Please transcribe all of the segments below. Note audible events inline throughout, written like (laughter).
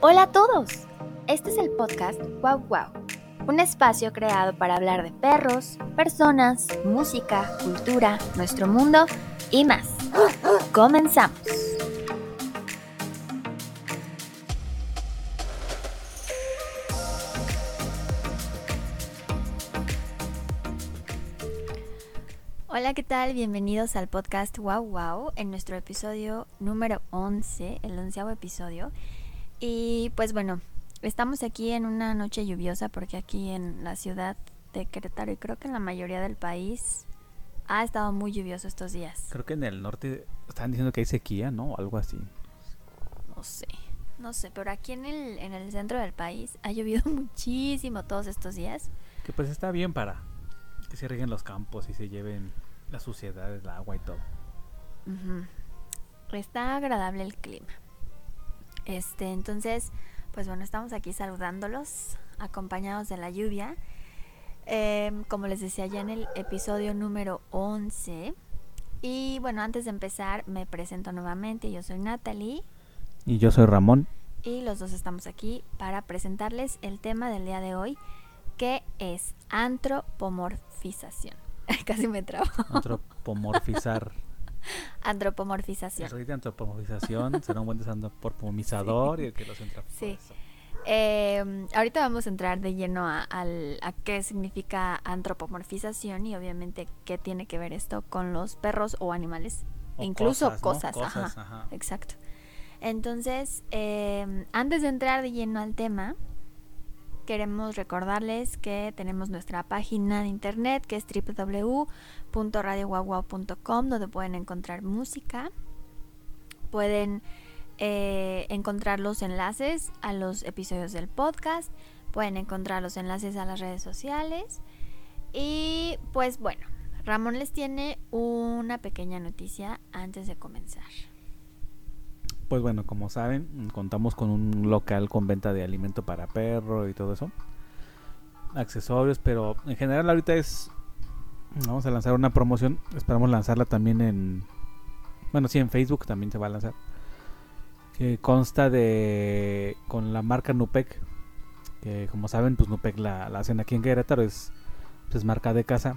Hola a todos. Este es el podcast Wow Wow, un espacio creado para hablar de perros, personas, música, cultura, nuestro mundo y más. Comenzamos. Hola, ¿qué tal? Bienvenidos al podcast Wow Wow en nuestro episodio número 11, el onceavo episodio. Y pues bueno, estamos aquí en una noche lluviosa porque aquí en la ciudad de Querétaro y creo que en la mayoría del país ha estado muy lluvioso estos días. Creo que en el norte están diciendo que hay sequía, ¿no? Algo así. No sé, no sé, pero aquí en el, en el centro del país ha llovido (laughs) muchísimo todos estos días. Que pues está bien para que se rieguen los campos y se lleven la suciedad, el agua y todo. Está agradable el clima. Este, entonces, pues bueno, estamos aquí saludándolos, acompañados de la lluvia. Em, como les decía ya en el episodio número 11. Y bueno, antes de empezar, me presento nuevamente. Yo soy Natalie Y yo soy Ramón. y los dos estamos aquí para presentarles el tema del día de hoy, que es antropomorfización. (laughs) Casi me trabo. Antropomorfizar. (laughs) Antropomorfización. Eso de antropomorfización (laughs) será un buen desantropomizador y el que los entra. Sí. Eh, ahorita vamos a entrar de lleno a, a qué significa antropomorfización y obviamente qué tiene que ver esto con los perros o animales. O incluso ¿no? cosas, Cosas, ajá. ajá. Exacto. Entonces, eh, antes de entrar de lleno al tema, queremos recordarles que tenemos nuestra página de internet que es www.radioguaguau.com donde pueden encontrar música, pueden eh, encontrar los enlaces a los episodios del podcast, pueden encontrar los enlaces a las redes sociales y pues bueno, Ramón les tiene una pequeña noticia antes de comenzar. Pues bueno, como saben, contamos con un local con venta de alimento para perro y todo eso. Accesorios, pero en general ahorita es... Vamos a lanzar una promoción. Esperamos lanzarla también en... Bueno, sí, en Facebook también se va a lanzar. Que consta de... Con la marca Nupec. Que como saben, pues Nupec la, la hacen aquí en Querétaro. Es, pues, marca de casa.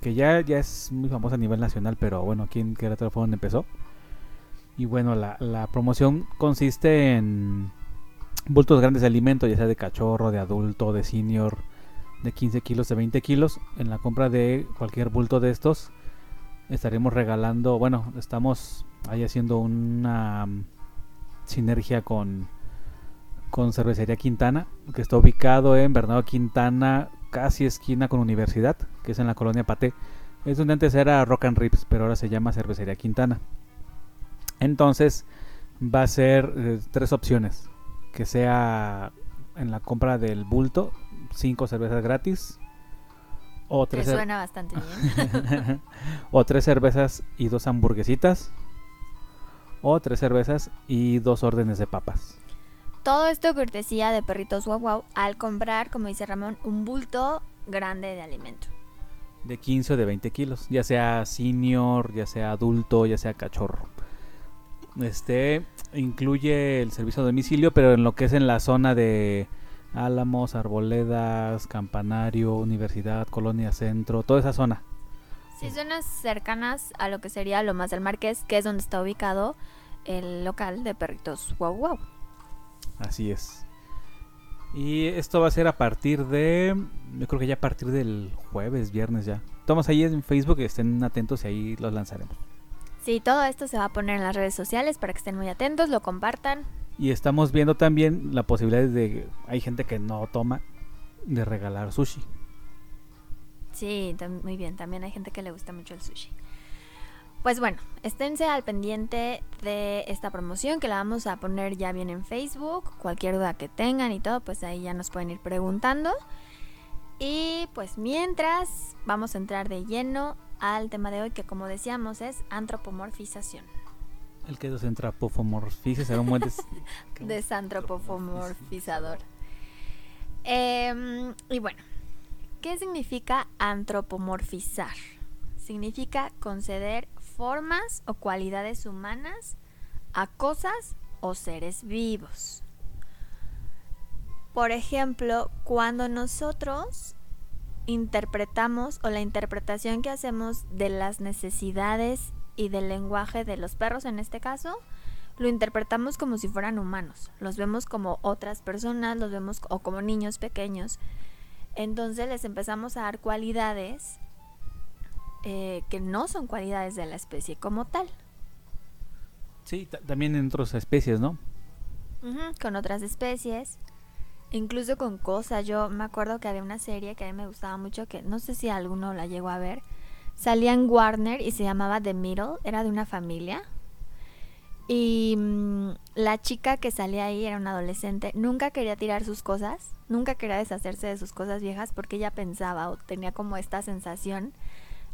Que ya, ya es muy famosa a nivel nacional. Pero bueno, aquí en Querétaro fue donde empezó. Y bueno, la, la promoción consiste en bultos grandes de alimento, ya sea de cachorro, de adulto, de senior, de 15 kilos, de 20 kilos. En la compra de cualquier bulto de estos, estaremos regalando, bueno, estamos ahí haciendo una mm, sinergia con, con Cervecería Quintana, que está ubicado en Bernardo Quintana, casi esquina con Universidad, que es en la colonia Paté. Es donde antes era Rock and Rips, pero ahora se llama Cervecería Quintana. Entonces va a ser eh, tres opciones. Que sea en la compra del bulto, cinco cervezas gratis. O tres, cer- suena bastante bien. (laughs) o tres cervezas y dos hamburguesitas. O tres cervezas y dos órdenes de papas. Todo esto cortesía de Perritos Wow Wow al comprar, como dice Ramón, un bulto grande de alimento. De 15 o de 20 kilos. Ya sea senior, ya sea adulto, ya sea cachorro. Este incluye el servicio a domicilio, pero en lo que es en la zona de Álamos, Arboledas, Campanario, Universidad, Colonia Centro, toda esa zona. Sí, zonas cercanas a lo que sería Lomas del Marqués, que es donde está ubicado el local de Perritos Wow Wow. Así es. Y esto va a ser a partir de. Yo creo que ya a partir del jueves, viernes ya. Estamos ahí en Facebook, estén atentos y ahí los lanzaremos. Sí, todo esto se va a poner en las redes sociales para que estén muy atentos, lo compartan. Y estamos viendo también la posibilidad de. Hay gente que no toma, de regalar sushi. Sí, muy bien, también hay gente que le gusta mucho el sushi. Pues bueno, esténse al pendiente de esta promoción que la vamos a poner ya bien en Facebook. Cualquier duda que tengan y todo, pues ahí ya nos pueden ir preguntando. Y pues mientras vamos a entrar de lleno al tema de hoy que como decíamos es antropomorfización. El que desantropomorfice será un buen des- (laughs) Desantropomorfizador. Em, y bueno, ¿qué significa antropomorfizar? Significa conceder formas o cualidades humanas a cosas o seres vivos. Por ejemplo, cuando nosotros interpretamos o la interpretación que hacemos de las necesidades y del lenguaje de los perros en este caso, lo interpretamos como si fueran humanos. Los vemos como otras personas, los vemos o como niños pequeños. Entonces les empezamos a dar cualidades eh, que no son cualidades de la especie como tal. Sí, también en otras especies, ¿no? con otras especies. Incluso con cosas. Yo me acuerdo que había una serie que a mí me gustaba mucho, que no sé si alguno la llegó a ver. Salía en Warner y se llamaba The Middle. Era de una familia. Y mm, la chica que salía ahí era una adolescente. Nunca quería tirar sus cosas. Nunca quería deshacerse de sus cosas viejas porque ella pensaba o tenía como esta sensación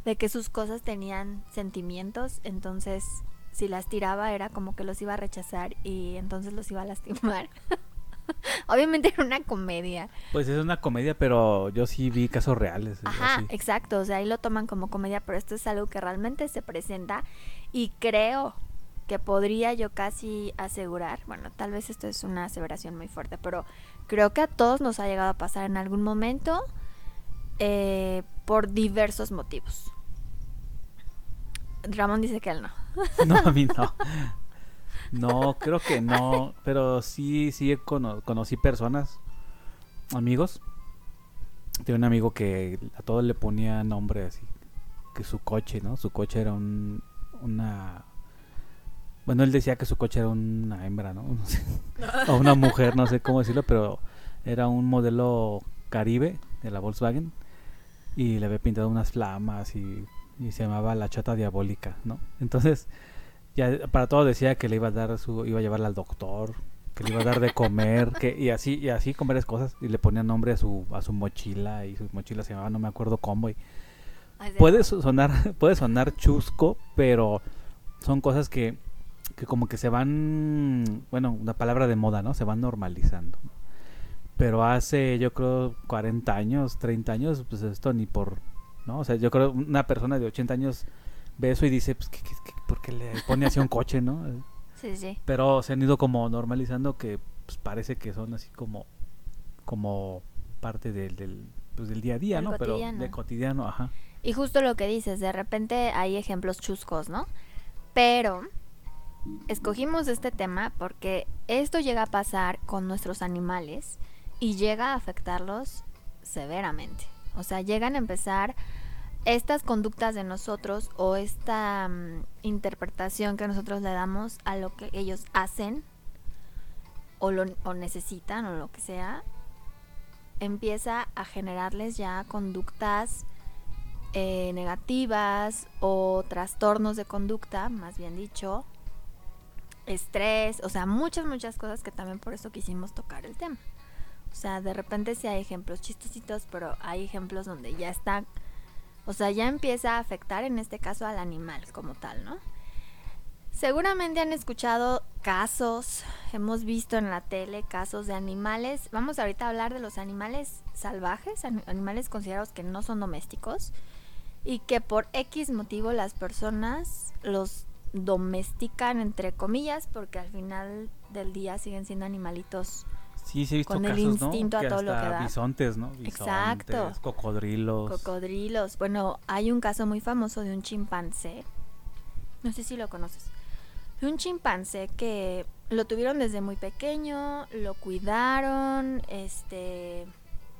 de que sus cosas tenían sentimientos. Entonces, si las tiraba era como que los iba a rechazar y entonces los iba a (laughs) lastimar. (laughs) Obviamente era una comedia. Pues es una comedia, pero yo sí vi casos reales. Ajá, exacto. O sea, ahí lo toman como comedia, pero esto es algo que realmente se presenta y creo que podría yo casi asegurar, bueno, tal vez esto es una aseveración muy fuerte, pero creo que a todos nos ha llegado a pasar en algún momento eh, por diversos motivos. Ramón dice que él no. (laughs) No, a mí no. (laughs) No, creo que no, pero sí, sí conocí personas, amigos. Tengo un amigo que a todos le ponía nombre así, que su coche, ¿no? Su coche era un, una... Bueno, él decía que su coche era una hembra, ¿no? (laughs) o una mujer, no sé cómo decirlo, pero era un modelo Caribe de la Volkswagen y le había pintado unas flamas y, y se llamaba la chata diabólica, ¿no? Entonces ya para todo decía que le iba a dar su, iba a llevarla al doctor, que le iba a dar de comer, que, y así, y así con varias cosas, y le ponía nombre a su, a su mochila, y su mochila se llamaba no me acuerdo cómo, y puede sonar, (laughs) puede sonar chusco, pero son cosas que, que como que se van, bueno, una palabra de moda, ¿no? Se van normalizando. Pero hace, yo creo, 40 años, 30 años, pues esto ni por, ¿no? O sea, yo creo una persona de 80 años ve eso y dice, pues, ¿qué, qué, por qué le pone así un coche, no? (laughs) Sí, sí. Pero se han ido como normalizando que pues, parece que son así como, como parte del, del, pues, del día a día, ¿no? Pero de cotidiano, ajá. Y justo lo que dices, de repente hay ejemplos chuscos, ¿no? Pero escogimos este tema porque esto llega a pasar con nuestros animales y llega a afectarlos severamente. O sea, llegan a empezar estas conductas de nosotros o esta mm, interpretación que nosotros le damos a lo que ellos hacen o, lo, necesitan o lo que sea, empieza a generarles ya conductas eh, negativas o trastornos de conducta, más bien dicho, estrés, o sea, muchas, muchas cosas que también por eso quisimos tocar el tema. O sea, de repente sí hay ejemplos chistositos, pero hay ejemplos donde ya está o sea, ya empieza a afectar en este caso al animal como tal, ¿no? Seguramente han escuchado casos, hemos visto en la tele casos de animales. Vamos ahorita a hablar de los animales salvajes, animales considerados que no son domésticos y que por X motivo las personas los domestican entre comillas porque al final del día siguen siendo animalitos Sí, sí he visto con el instinto a todo lo que da. Bisontes, ¿no? Exacto. Cocodrilos. Cocodrilos. Bueno, hay un caso muy famoso de un chimpancé. No sé si lo conoces. Un chimpancé que lo tuvieron desde muy pequeño, lo cuidaron, este,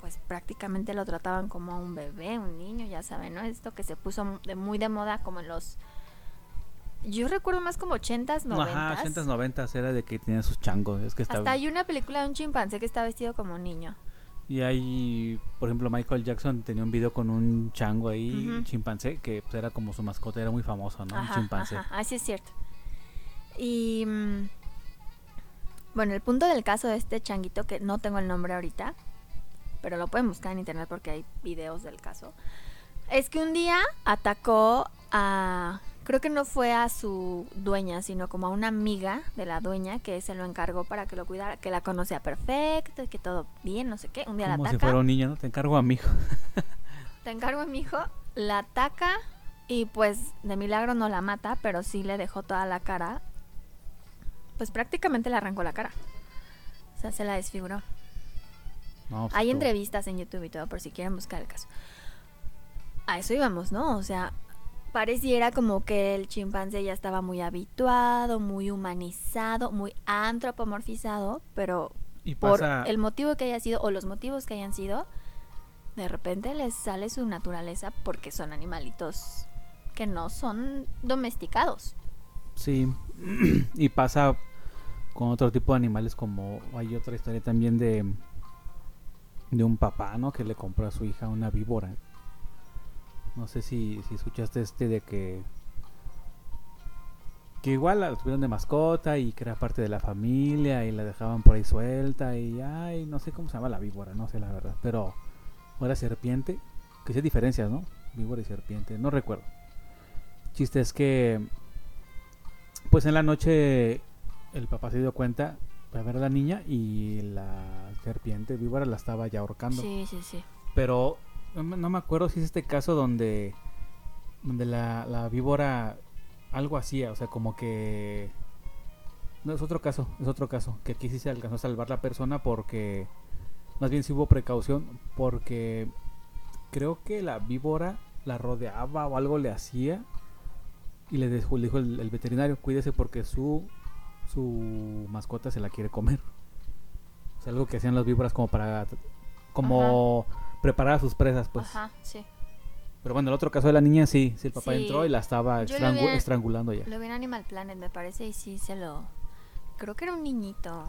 pues prácticamente lo trataban como a un bebé, un niño, ya saben, ¿no? Esto que se puso de muy de moda como en los yo recuerdo más como 80s, 90s. Ajá, 80s, 90 era de que tenía sus changos. Es que Hasta hay una película de un chimpancé que está vestido como un niño. Y hay, por ejemplo, Michael Jackson tenía un video con un chango ahí, chimpancé, que pues, era como su mascota, era muy famoso, ¿no? un chimpancé. Ajá, así es cierto. Y mm, bueno, el punto del caso de este changuito, que no tengo el nombre ahorita, pero lo pueden buscar en internet porque hay videos del caso, es que un día atacó a creo que no fue a su dueña, sino como a una amiga de la dueña que se lo encargó para que lo cuidara, que la conocía perfecto que todo bien, no sé qué. Un día la ataca. Como si fuera un niño, ¿no? Te encargo a mi hijo. Te encargo a mi hijo, la ataca y pues de milagro no la mata, pero sí le dejó toda la cara pues prácticamente le arrancó la cara. O sea, se la desfiguró. No, pues, Hay entrevistas en YouTube y todo por si quieren buscar el caso. A eso íbamos, ¿no? O sea, pareciera como que el chimpancé ya estaba muy habituado, muy humanizado, muy antropomorfizado, pero Y por el motivo que haya sido o los motivos que hayan sido, de repente les sale su naturaleza porque son animalitos que no son domesticados. sí, (clears throat) y pasa con otro tipo de animales como hay otra historia también de de un papá, ¿no? Que le compró a su hija una víbora. No sé si, si escuchaste este de que que igual la tuvieron de mascota y que era parte de la familia y la dejaban por ahí suelta y ay, no sé cómo se llama la víbora, no sé la verdad, pero o era serpiente, que sí hay diferencias, ¿no? Víbora y serpiente, no recuerdo. Chiste es que pues en la noche el papá se dio cuenta para ver a la niña y la serpiente víbora la estaba ya ahorcando. Sí, sí, sí. Pero no me, acuerdo si es este caso donde, donde la, la víbora algo hacía, o sea, como que... No, es otro caso, es otro caso, que aquí sí se alcanzó a salvar la persona porque... Más bien sí hubo precaución porque creo que la víbora la rodeaba o algo le hacía y le dijo el, el veterinario, cuídese porque su, su mascota se la quiere comer. O sea, algo que hacían las víboras como para... Como preparar a sus presas, pues. Ajá, sí. Pero bueno, el otro caso de la niña sí, sí el papá Sí. entró y la estaba estrangu- vi estrangulando ya. Lo vi en Animal Planet, me parece, y sí se lo... Creo que era un niñito.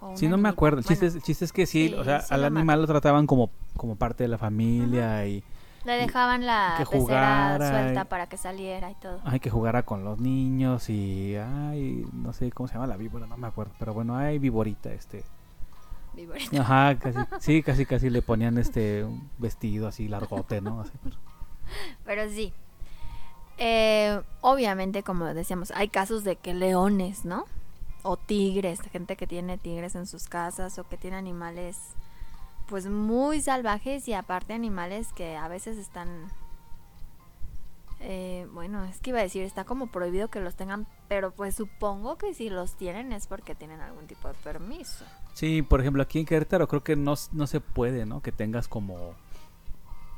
o Sí, no me niñita. acuerdo. El chiste, Bueno, es, el chiste es que sí, sí, o sea, al animal lo trataban como, como parte de la familia y Le dejaban la que jugara suelta y- para que saliera y todo. hay que jugara con los niños y ay, no sé cómo se llama la víbora, no me acuerdo, pero bueno, hay víborita este. Ajá, casi sí, casi casi le ponían este un vestido así largote, ¿no? Así, pero- Pero sí. Eh, obviamente, como decíamos, hay casos de que leones, ¿no? O tigres, gente que tiene tigres en sus casas o que tiene animales pues muy salvajes y aparte animales que a veces están... eh, bueno, es que iba a decir, está como prohibido que los tengan, pero pues supongo que si los tienen es porque tienen algún tipo de permiso. Sí, por ejemplo, aquí en Querétaro creo que no, no se puede, ¿no? Que tengas como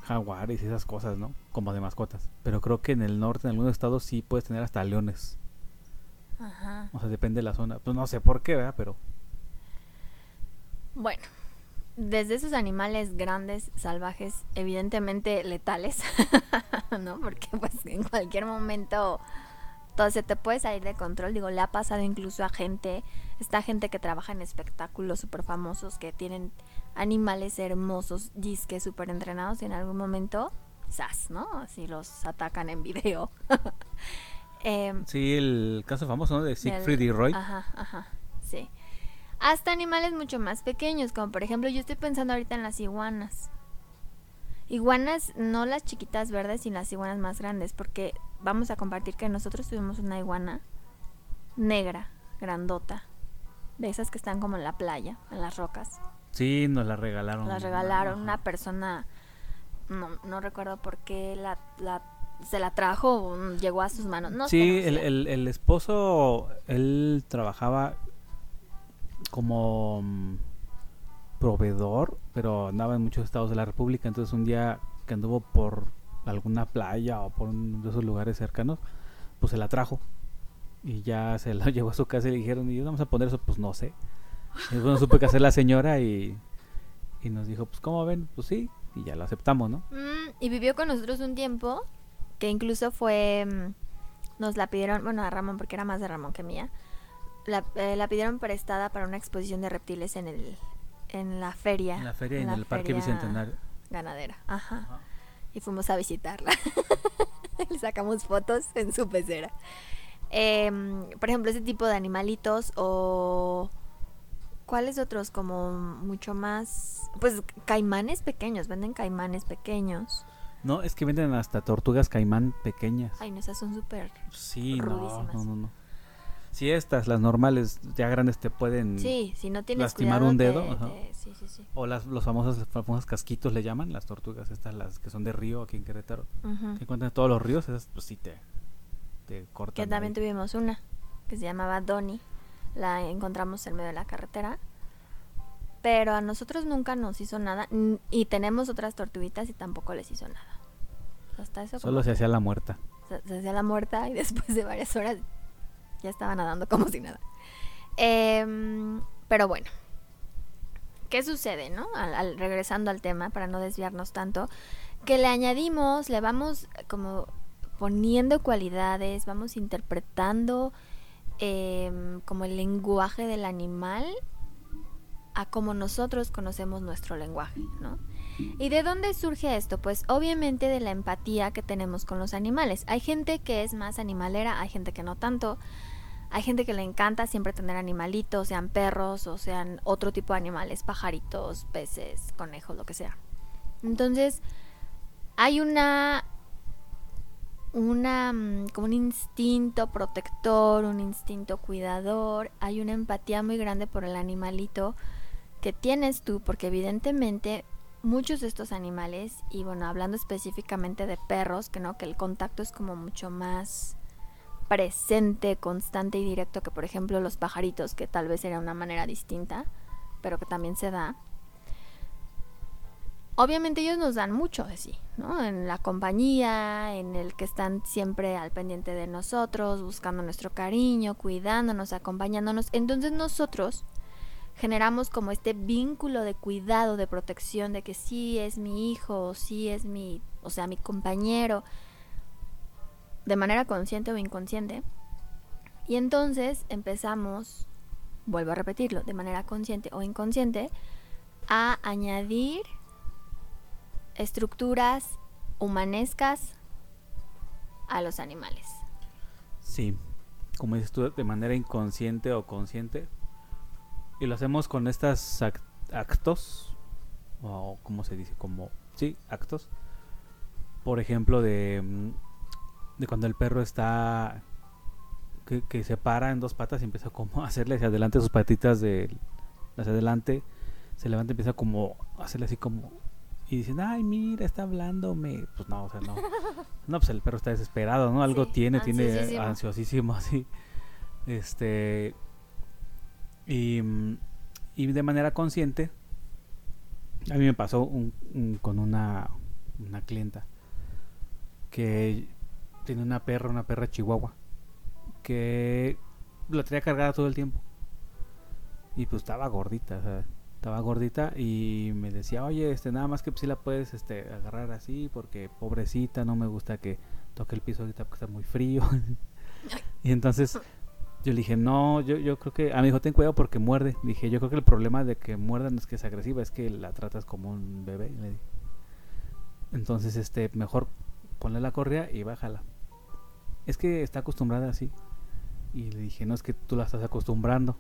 jaguares y esas cosas, ¿no? Como de mascotas. Pero creo que en el norte, en algunos estados, sí puedes tener hasta leones. Ajá. O sea, depende de la zona. Pues no sé por qué, ¿verdad? Pero Bueno, desde esos animales grandes, salvajes, evidentemente letales, (laughs) ¿no? Porque pues en cualquier momento todo se te puede salir de control. Digo, le ha pasado incluso a gente, esta gente que trabaja en espectáculos súper famosos, que tienen animales hermosos, disque súper entrenados y en algún momento, ¡zas! ¿no? Así los atacan en video. (laughs) Em, sí, el caso famoso, ¿no? De Siegfried y Roy. Ajá, ajá, sí. Hasta animales mucho más pequeños, como por ejemplo, yo estoy pensando ahorita en las iguanas. Iguanas, no las chiquitas verdes, sino las iguanas más grandes, porque vamos a compartir que nosotros tuvimos una iguana negra, grandota, de esas que están como en la playa, en las rocas. Sí, nos la regalaron. Las regalaron Ajá. una persona, no, no recuerdo por qué la, la- se la trajo, o llegó a sus manos. No sí, el, el esposo, él trabajaba como mm, proveedor, pero andaba en muchos estados de la República. Entonces, un día que anduvo por alguna playa o por uno de esos lugares cercanos, pues se la trajo. Y ya se (laughs) la llevó a su casa y le dijeron, ¿y vamos a poner eso? Pues no sé. Y bueno, supe que hacer la señora y, y nos dijo, pues ¿cómo ven? Pues sí, y ya lo aceptamos, ¿no? Mm, y vivió con nosotros un tiempo, que incluso fue, mm, nos la pidieron, bueno, a Ramón, porque era más de Ramón que mía, la, eh, la pidieron prestada para una exposición de reptiles en el en la feria. En la feria, en, la el Parque Bicentenario. Ganadera, ajá. Ajá. Y fuimos a visitarla. (laughs) Le sacamos fotos en su pecera. Em, por ejemplo, ese tipo de animalitos o... ¿Cuáles otros? Como mucho más... Pues caimanes pequeños, venden caimanes pequeños. No, es que venden hasta tortugas caimán pequeñas. Ay, no, esas son súper... Sí, no, rudísimas. no, no, no. Si estas, las normales, ya grandes te pueden... Sí, si no tienes lastimar un dedo, te- sí, sí, sí. O las, los famosos, famosos casquitos le llaman, las tortugas estas, las que son de río aquí en Querétaro. Que encuentran en todos los ríos, esas pues sí te, te cortan. Que también ahí. tuvimos una que se llamaba Donnie. la encontramos en medio de la carretera. Pero a nosotros nunca nos hizo nada. Y tenemos otras tortuguitas y tampoco les hizo nada. Hasta eso Solo se hacía la muerta. se, se hacía la muerta y (laughs) después de varias horas ya estaba nadando como si nada. Em, pero bueno, ¿qué sucede, no? Al, regresando al tema, para no desviarnos tanto, que le añadimos, le vamos como poniendo cualidades, vamos interpretando em, como el lenguaje del animal a como nosotros conocemos nuestro lenguaje, ¿no? ¿Y de dónde surge esto? Pues obviamente de la empatía que tenemos con los animales. Hay gente que es más animalera, hay gente que no tanto. Hay gente que le encanta siempre tener animalitos, sean perros o sean otro tipo de animales, pajaritos, peces, conejos, lo que sea. Entonces, hay una una mm, como un instinto protector, un instinto cuidador, hay una empatía muy grande por el animalito que tienes tú, porque evidentemente muchos de estos animales, y bueno, hablando específicamente de perros, que no, que el contacto es como mucho más presente, constante y directo que por ejemplo los pajaritos, que tal vez era una manera distinta, pero que también se da. Obviamente ellos nos dan mucho de sí, ¿no? En la compañía, en el que están siempre al pendiente de nosotros, buscando nuestro cariño, cuidándonos, acompañándonos. Entonces nosotros generamos como este vínculo de cuidado, de protección, de que sí es mi hijo, sí es mi, o sea, mi compañero, de manera consciente o inconsciente. Y entonces empezamos, vuelvo a repetirlo, de manera consciente o inconsciente, a añadir estructuras humanescas a los animales. Sí, como dices tú, de manera inconsciente o consciente. Y lo hacemos con estas ac- actos, o como se dice, como, sí, actos. Por ejemplo, de, mm, de cuando el perro está, que, que se para en dos patas y empieza como a hacerle hacia adelante sus patitas de hacia adelante, se levanta y empieza como a hacerle así como, y dicen, ay, mira, está hablándome. Pues no, o sea, no. No, pues el perro está desesperado, ¿no? Algo Sí, tiene, tiene ansiosísimo. (laughs) así. Este. Y, y de manera consciente, a mí me pasó un- un- con una, una clienta que tiene una perra, una perra chihuahua, que la tenía cargada todo el tiempo. Y pues estaba gordita, o sea, estaba gordita y me decía, oye, este, nada más que si la puedes este, agarrar así porque pobrecita, no me gusta que toque el piso ahorita porque está muy frío. (laughs) y entonces yo le dije, no, yo, yo creo que, a mi hijo ten cuidado porque muerde. Dije, yo creo que el problema de que muerda no es que es agresiva, es que la tratas como un bebé. le dije. Entonces, este, mejor ponle la correa y bájala. Es que está acostumbrada así. Y le dije, no, es que tú la estás acostumbrando.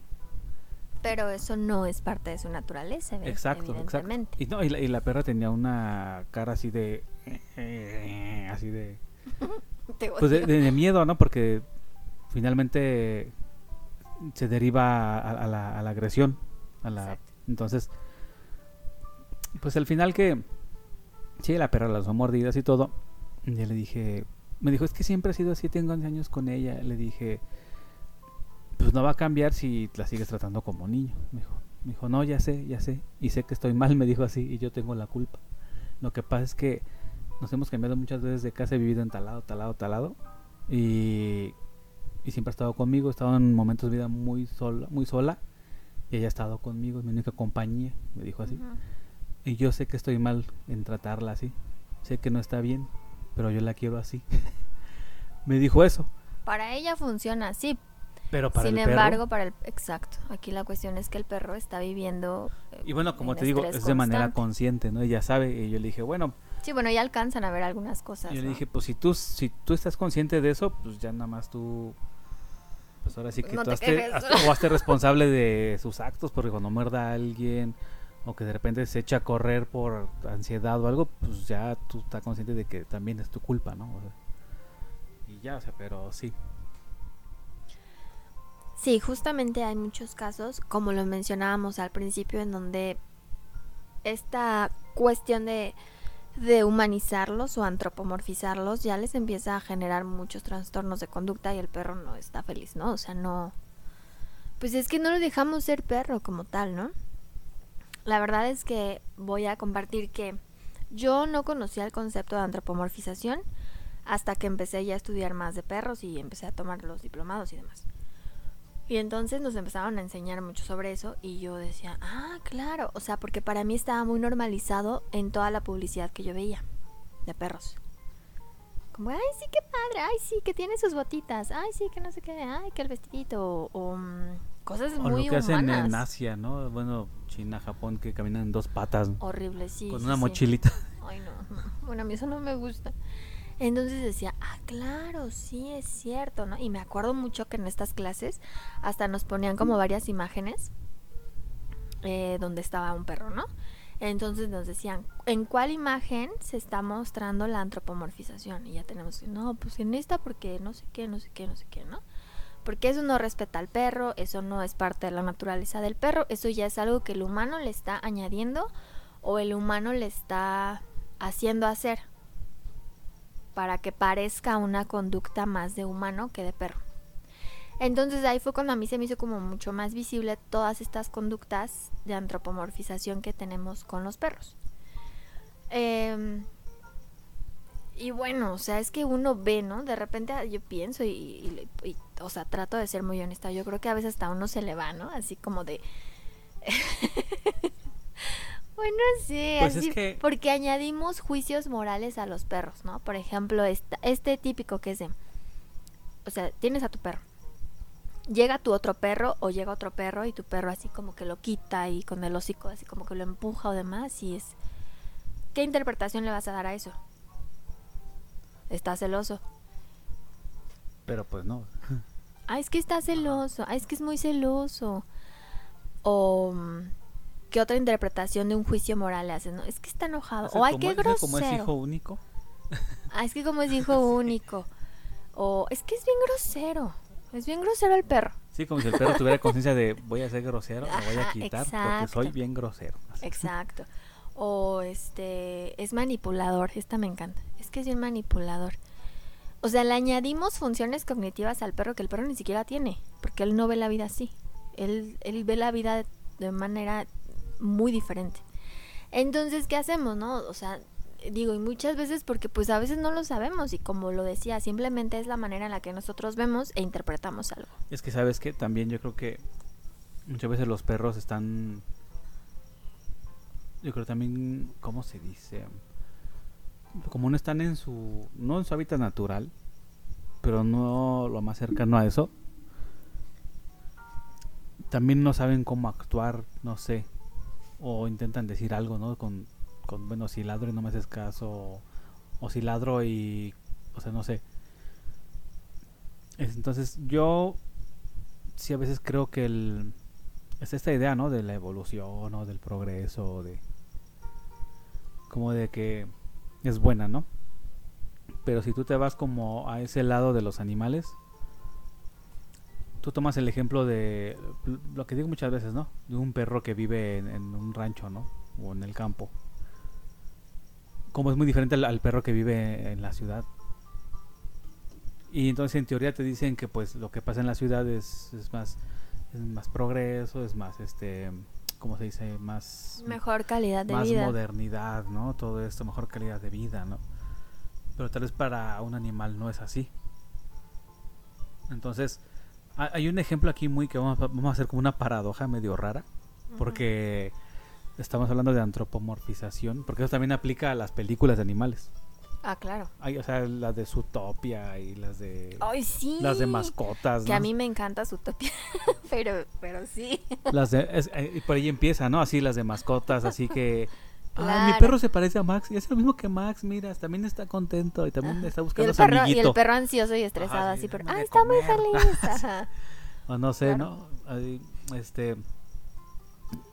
Pero eso no es parte de su naturaleza, evi- Exacto, exacto. evidentemente. Y, no, y, la, y la perra tenía una cara así de... así de... (laughs) Te Pues de, de- de miedo, ¿no? Porque finalmente se deriva a, a la, a la agresión. A la, Exacto. entonces, pues al final que... Sí, la perra las mordidas y todo. Y yo le dije... Me dijo, es que siempre ha sido así, tengo 11 años con ella. Le dije, pues no va a cambiar si la sigues tratando como niño. Me dijo, me dijo, no, ya sé, ya sé. Y sé que estoy mal, me dijo así, y yo tengo la culpa. Lo que pasa es que nos hemos cambiado muchas veces de casa, he vivido en talado, talado, talado. Y, y siempre ha estado conmigo, he estado en momentos de vida muy sola, muy sola. Y ella ha estado conmigo, es mi única compañía, me dijo así. Y yo sé que estoy mal en tratarla así. Sé que no está bien, pero yo la quiero así. (laughs) me dijo eso. Para ella funciona así. Pero para Sin el perro- embargo, para el exacto. Aquí la cuestión es que el perro está viviendo. eh, Y bueno, como te digo, es de manera consciente, ¿no? Ella sabe. Y yo le dije, bueno, Sí, bueno, ya alcanzan a ver algunas cosas. yo le dije, pues si tú, si tú estás consciente de eso, pues ya nada más tú, pues ahora sí que No tú te hazte, hazte- o hazte responsable de sus actos, porque cuando muerda a alguien o que de repente se echa a correr por ansiedad o algo, pues ya tú estás consciente de que también es tu culpa, ¿no? Y ya, o sea, pero sí. Sí, justamente hay muchos casos, como lo mencionábamos al principio, en donde esta cuestión de, de humanizarlos o antropomorfizarlos ya les empieza a generar muchos trastornos de conducta y el perro no está feliz, ¿no? O sea, no, Pues es que no lo dejamos ser perro como tal, ¿no? La verdad es que voy a compartir que yo no conocía el concepto de antropomorfización hasta que empecé ya a estudiar más de perros y empecé a tomar los diplomados y demás. Y entonces nos empezaron a enseñar mucho sobre eso y yo decía, ah, claro, o sea, porque para mí estaba muy normalizado en toda la publicidad que yo veía de perros. Como, ay, sí, qué padre, ay, sí, que tiene sus botitas, ay, sí, que no sé qué, ay, que el vestidito, o, mm, cosas O muy lo que hacen en. Asia, ¿no? Bueno, China, Japón, que caminan en dos patas. Horrible, sí. con una sí. mochilita. (laughs) Ay, no, no. Bueno, a mí eso no me gusta. Entonces decía, ah, claro, sí, es cierto, ¿no? Y me acuerdo mucho que en estas clases hasta nos ponían como varias imágenes eh, donde estaba un perro, ¿no? Entonces nos decían, ¿en cuál imagen se está mostrando la antropomorfización? Y ya tenemos que, no, pues en esta porque no sé qué, no sé qué, no sé qué, ¿no? Porque eso no respeta al perro, eso no es parte de la naturaleza del perro, eso ya es algo que el humano le está añadiendo o el humano le está haciendo hacer para que parezca una conducta más de humano que de perro. Entonces ahí fue cuando a mí se me hizo como mucho más visible todas estas conductas de antropomorfización que tenemos con los perros. Em, y bueno, o sea, es que uno ve, ¿no? De repente ah, yo pienso y, y- y- o sea, trato de ser muy honesta. Yo creo que a veces hasta uno se le va, ¿no? Así como de... (laughs) bueno, sí, Pues es así, que- porque añadimos juicios morales a los perros, ¿no? Por ejemplo, esta- este típico que es de... O sea, tienes a tu perro. Llega tu otro perro o llega otro perro y tu perro así como que lo quita y con el hocico así como que lo empuja o demás y es... ¿Qué interpretación le vas a dar a eso? Está celoso. Pero pues no. Ah, es que está celoso. Ah, es que es muy celoso. O mm, qué otra interpretación de un juicio moral le haces, ¿no? Es que está enojado. O sea, o ay, como- qué es que grosero. como es hijo único. (laughs) Ah, es que como es hijo (laughs) único. O es que es bien grosero. Es bien grosero el perro. Sí, como si el perro tuviera conciencia de voy a ser grosero, me voy a quitar porque soy bien grosero. Así. Exacto. O este es manipulador, esta me encanta. Que es bien manipulador. O sea, le añadimos funciones cognitivas al perro que el perro ni siquiera tiene, porque él no ve la vida así. Él, él ve la vida de manera muy diferente. Entonces, ¿qué hacemos, no? O sea, digo, y muchas veces porque pues a veces no lo sabemos y como lo decía, simplemente es la manera en la que nosotros vemos e interpretamos algo. Es que sabes que también yo creo que muchas veces los perros están yo creo también cómo se dice como no están en su no en su hábitat natural pero no lo más cercano a eso también no saben cómo actuar no sé o intentan decir algo no con, con bueno si ladro y no me haces caso o, si ladro y o sea no sé. Es- entonces yo sí a veces creo que el es esta idea no de la evolución o del progreso de como de que es buena no pero si tú te vas como a ese lado de los animales tú tomas el ejemplo de lo que digo muchas veces no de un perro que vive en, en un rancho no o en el campo. Como es muy diferente al, al perro que vive en la ciudad. Y entonces en teoría te dicen que pues lo que pasa en la ciudad es, es más es más progreso, es más este ¿cómo se dice? más Mejor calidad de más vida. modernidad, ¿no? Todo esto, mejor calidad de vida, ¿no? Pero tal vez para un animal no es así. Entonces, ha- hay un ejemplo aquí muy que vamos a, vamos a hacer como una paradoja medio rara, porque estamos hablando de antropomorfización, porque eso también aplica a las películas de animales. Ah, claro. Hay, o sea, las de Zootopia y las de Ay, sí. las de mascotas, Que ¿no? a mí me encanta su topia. (laughs) pero, pero sí. Las de, es- eh, y por ahí empieza, ¿no? Así las de mascotas, así que... (laughs) "Ah, mi perro se parece a Max y es lo mismo que Max, mira, también está contento y también está Y buscando el, a su perro, y el perro ansioso y estresado, Ajá, así, sí, pero. dame ¡Ay, de está muy comer". feliz! (laughs) Ajá. O no sé, Claro. ¿no? Este...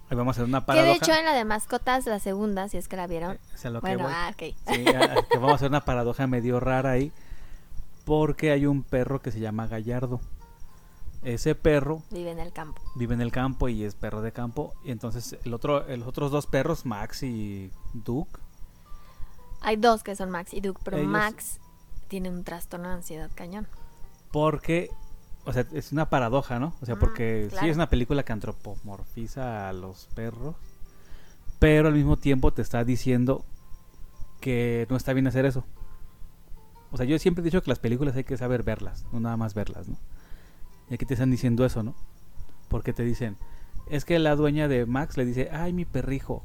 Ahí vamos a hacer una Que paradoja. de hecho en la de mascotas, la segunda, si es que la vieron. eh, es a lo que bueno, voy. ah, ok. Sí, a- que vamos a hacer una paradoja medio rara ahí. Porque hay un perro que se llama Gallardo. Ese perro Vive en el campo. vive en el campo y es perro de campo. Y entonces el otro, los otros dos perros, Max y Duke, Hay dos que son Max y Duke, pero Ellos- Max tiene un trastorno de ansiedad cañón. porque o sea, es una paradoja, ¿no? O sea, porque sí claro. es una película que antropomorfiza a los perros, pero al mismo tiempo te está diciendo que no está bien hacer eso. O sea, yo siempre he dicho que las películas hay que saber verlas, no nada más verlas, ¿no? Y aquí te están diciendo eso, ¿no? Porque te dicen, es que la dueña de Max le dice, ay, mi perrijo.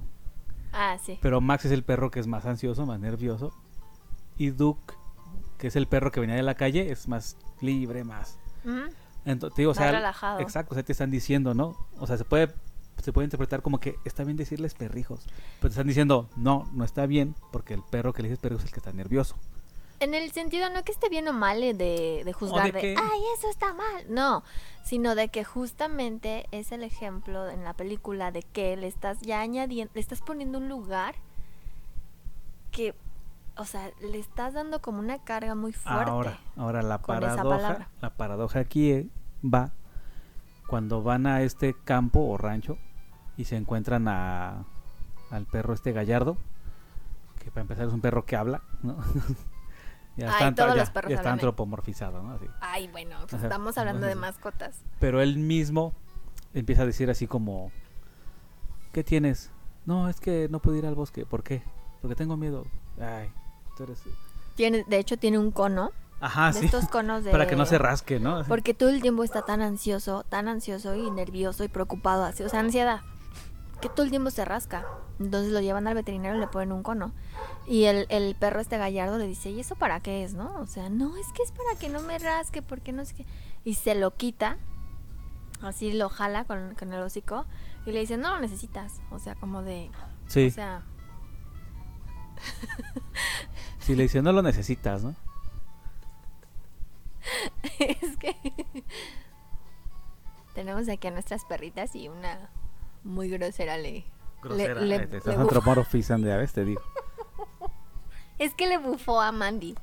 Ah, sí. Pero Max es el perro que es más ansioso, más nervioso. Y Duke, que es el perro que venía de la calle, es más libre, más... Entonces, digo, o sea, relajado. exacto, o sea, te están diciendo, ¿no? O sea, se puede se puede interpretar como que está bien decirles perrijos, pero te están diciendo, no, no está bien, porque el perro que le dices perrijo es el que está nervioso. En el sentido, no que esté bien o mal eh, de, de juzgar de, que- ay, eso está mal. No, sino de que justamente es el ejemplo en la película de que le estás ya añadiendo, le estás poniendo un lugar que, o sea, le estás dando como una carga muy fuerte. Ahora, ahora la paradoja, la paradoja aquí eh, va cuando van a este campo o rancho y se encuentran a, al perro este gallardo, que para empezar es un perro que habla, ¿no? (laughs) ya Ay, todos ya- los perros ya está antropomorfizado, ¿no? Así. Ay, bueno, pues estamos hablando de mascotas. Pero él mismo empieza a decir así como, ¿qué tienes? No, es que no puedo ir al bosque. ¿Por qué? Porque tengo miedo. Ay, tú eres... Tiene, de hecho, tiene un cono. Ajá, de sí. estos conos (laughs) de... Para que no se rasque, ¿no? Porque todo el tiempo está tan ansioso, tan ansioso y nervioso y preocupado así, o sea, ansiedad, que todo el tiempo se rasca. Entonces lo llevan al veterinario y le ponen un cono. Y el, el perro este gallardo le dice, ¿y eso para qué es, no? O sea, no, es que es para que no me rasque, porque no sé qué. Y se lo quita, así lo jala con, con el hocico y le dice, no lo necesitas. O sea, como de, Sí, o sea, (laughs) si le dice, no lo necesitas, ¿no? (laughs) es que tenemos aquí a nuestras perritas y una muy grosera le... Grosera. le- te le estás bufó. antropomorfizando, ya ves, te digo. (laughs) Es que le bufó a Mandy.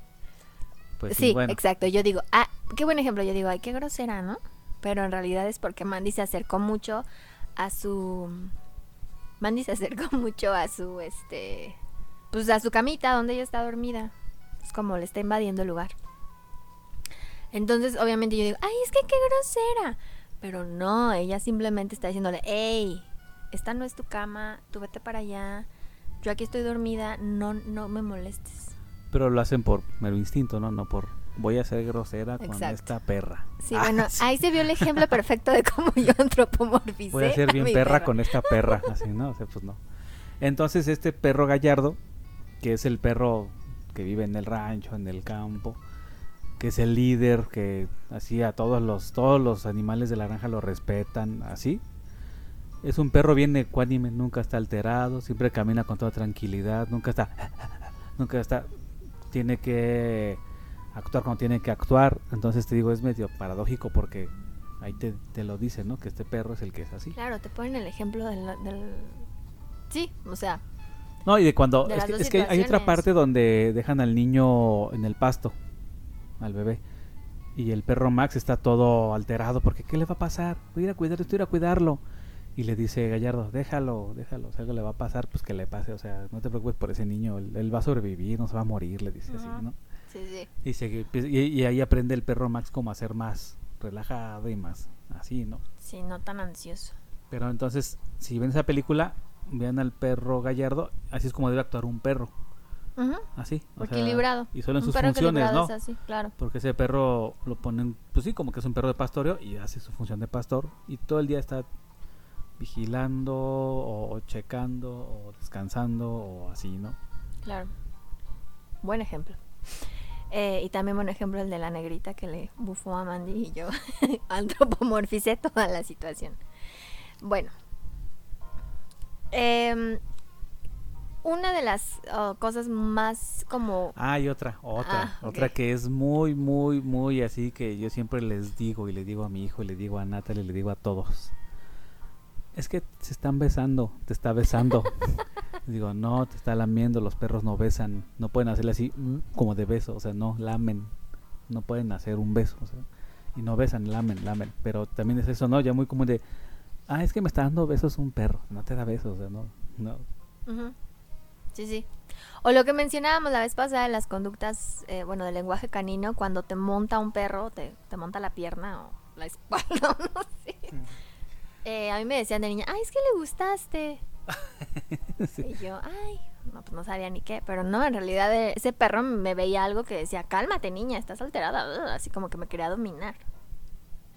Pues sí, sí, bueno. exacto. Yo digo, ah, qué buen ejemplo. Yo digo, ay, qué grosera, ¿no? Pero en realidad es porque Mandy se acercó mucho a su. Mandy se acercó (laughs) mucho a su, este. Pues a su camita donde ella está dormida. Es como le está invadiendo el lugar. Entonces, obviamente yo digo, ay, es que qué grosera. Pero no, ella simplemente está diciéndole, hey, esta no es tu cama, tú vete para allá. Yo aquí estoy dormida, no, no me molestes. Pero lo hacen por mero instinto, ¿no? No por voy a ser grosera con esta perra. Sí, Ah, bueno, sí. ahí se vio el ejemplo (laughs) perfecto de cómo yo antropomorficé. Voy a ser bien perra perro. con esta perra, así, ¿no? O sea, pues no. Entonces este perro gallardo, que es el perro que vive en el rancho, en el campo, que es el líder, que así a todos los todos los animales de la granja lo respetan, así. Es un perro bien ecuánime, nunca está alterado, siempre camina con toda tranquilidad, nunca está (laughs) nunca está tiene que actuar cuando tiene que actuar, entonces te digo es medio paradójico porque ahí te, te lo dice, ¿no? Que este perro es el que es así. Claro, te ponen el ejemplo del, del... Sí, o sea, No, y de cuando. De es que, dos es que hay otra parte donde dejan al niño en el pasto, al bebé. Y el perro Max está todo alterado porque ¿qué le va a pasar? Voy a ir a cuidar, ir a cuidarlo. Y le dice Gallardo, déjalo, déjalo, si algo le va a pasar, pues que le pase, o sea, no te preocupes por ese niño, él, él va a sobrevivir, no se va a morir, le dice así. ¿no? sí, sí. Y, se- y, y ahí aprende el perro Max como a ser más relajado y más así, ¿no? Sí, no tan ansioso. Pero entonces, si ven esa película, vean al perro Gallardo, así es como debe actuar un perro. Así. o sea, Equilibrado. y solo en Un sus funciones, ¿no? es así, claro. Porque ese perro lo ponen, pues sí, como que es un perro de pastoreo y hace su función de pastor y todo el día está vigilando o checando o descansando o así, ¿no? Claro. Buen ejemplo. Eh, y también buen ejemplo el de la negrita que le bufó a Mandy y yo (laughs) antropomorficé toda la situación. Bueno. Em, una de las oh, cosas más como... Ah, y otra, otra, Ah, otra que es muy, muy, muy así que yo siempre les digo y le digo a mi hijo y le digo a Natalie y le digo a todos. Es que se están besando, te está besando. (laughs) digo, no, te está lamiendo, los perros no besan, no pueden hacerle así mm, como de beso, o sea, no, lamen, no pueden hacer un beso, o sea, y no besan, lamen, lamen, pero también es eso, ¿no? Ya muy común de, ah, es que me está dando besos un perro, no te da besos, o sea, no, no. Sí, sí. O lo que mencionábamos la vez pasada de las conductas, eh, bueno, del lenguaje canino, cuando te monta un perro, te, te monta la pierna o la (laughs) espalda, no sé. Eh, a mí me decían de niña, ay, es que le gustaste. (laughs) Sí. Y yo, ay, no, pues no sabía ni qué. Pero no, en realidad eh, ese perro me veía algo que decía, cálmate niña, estás alterada. Así como que me quería dominar.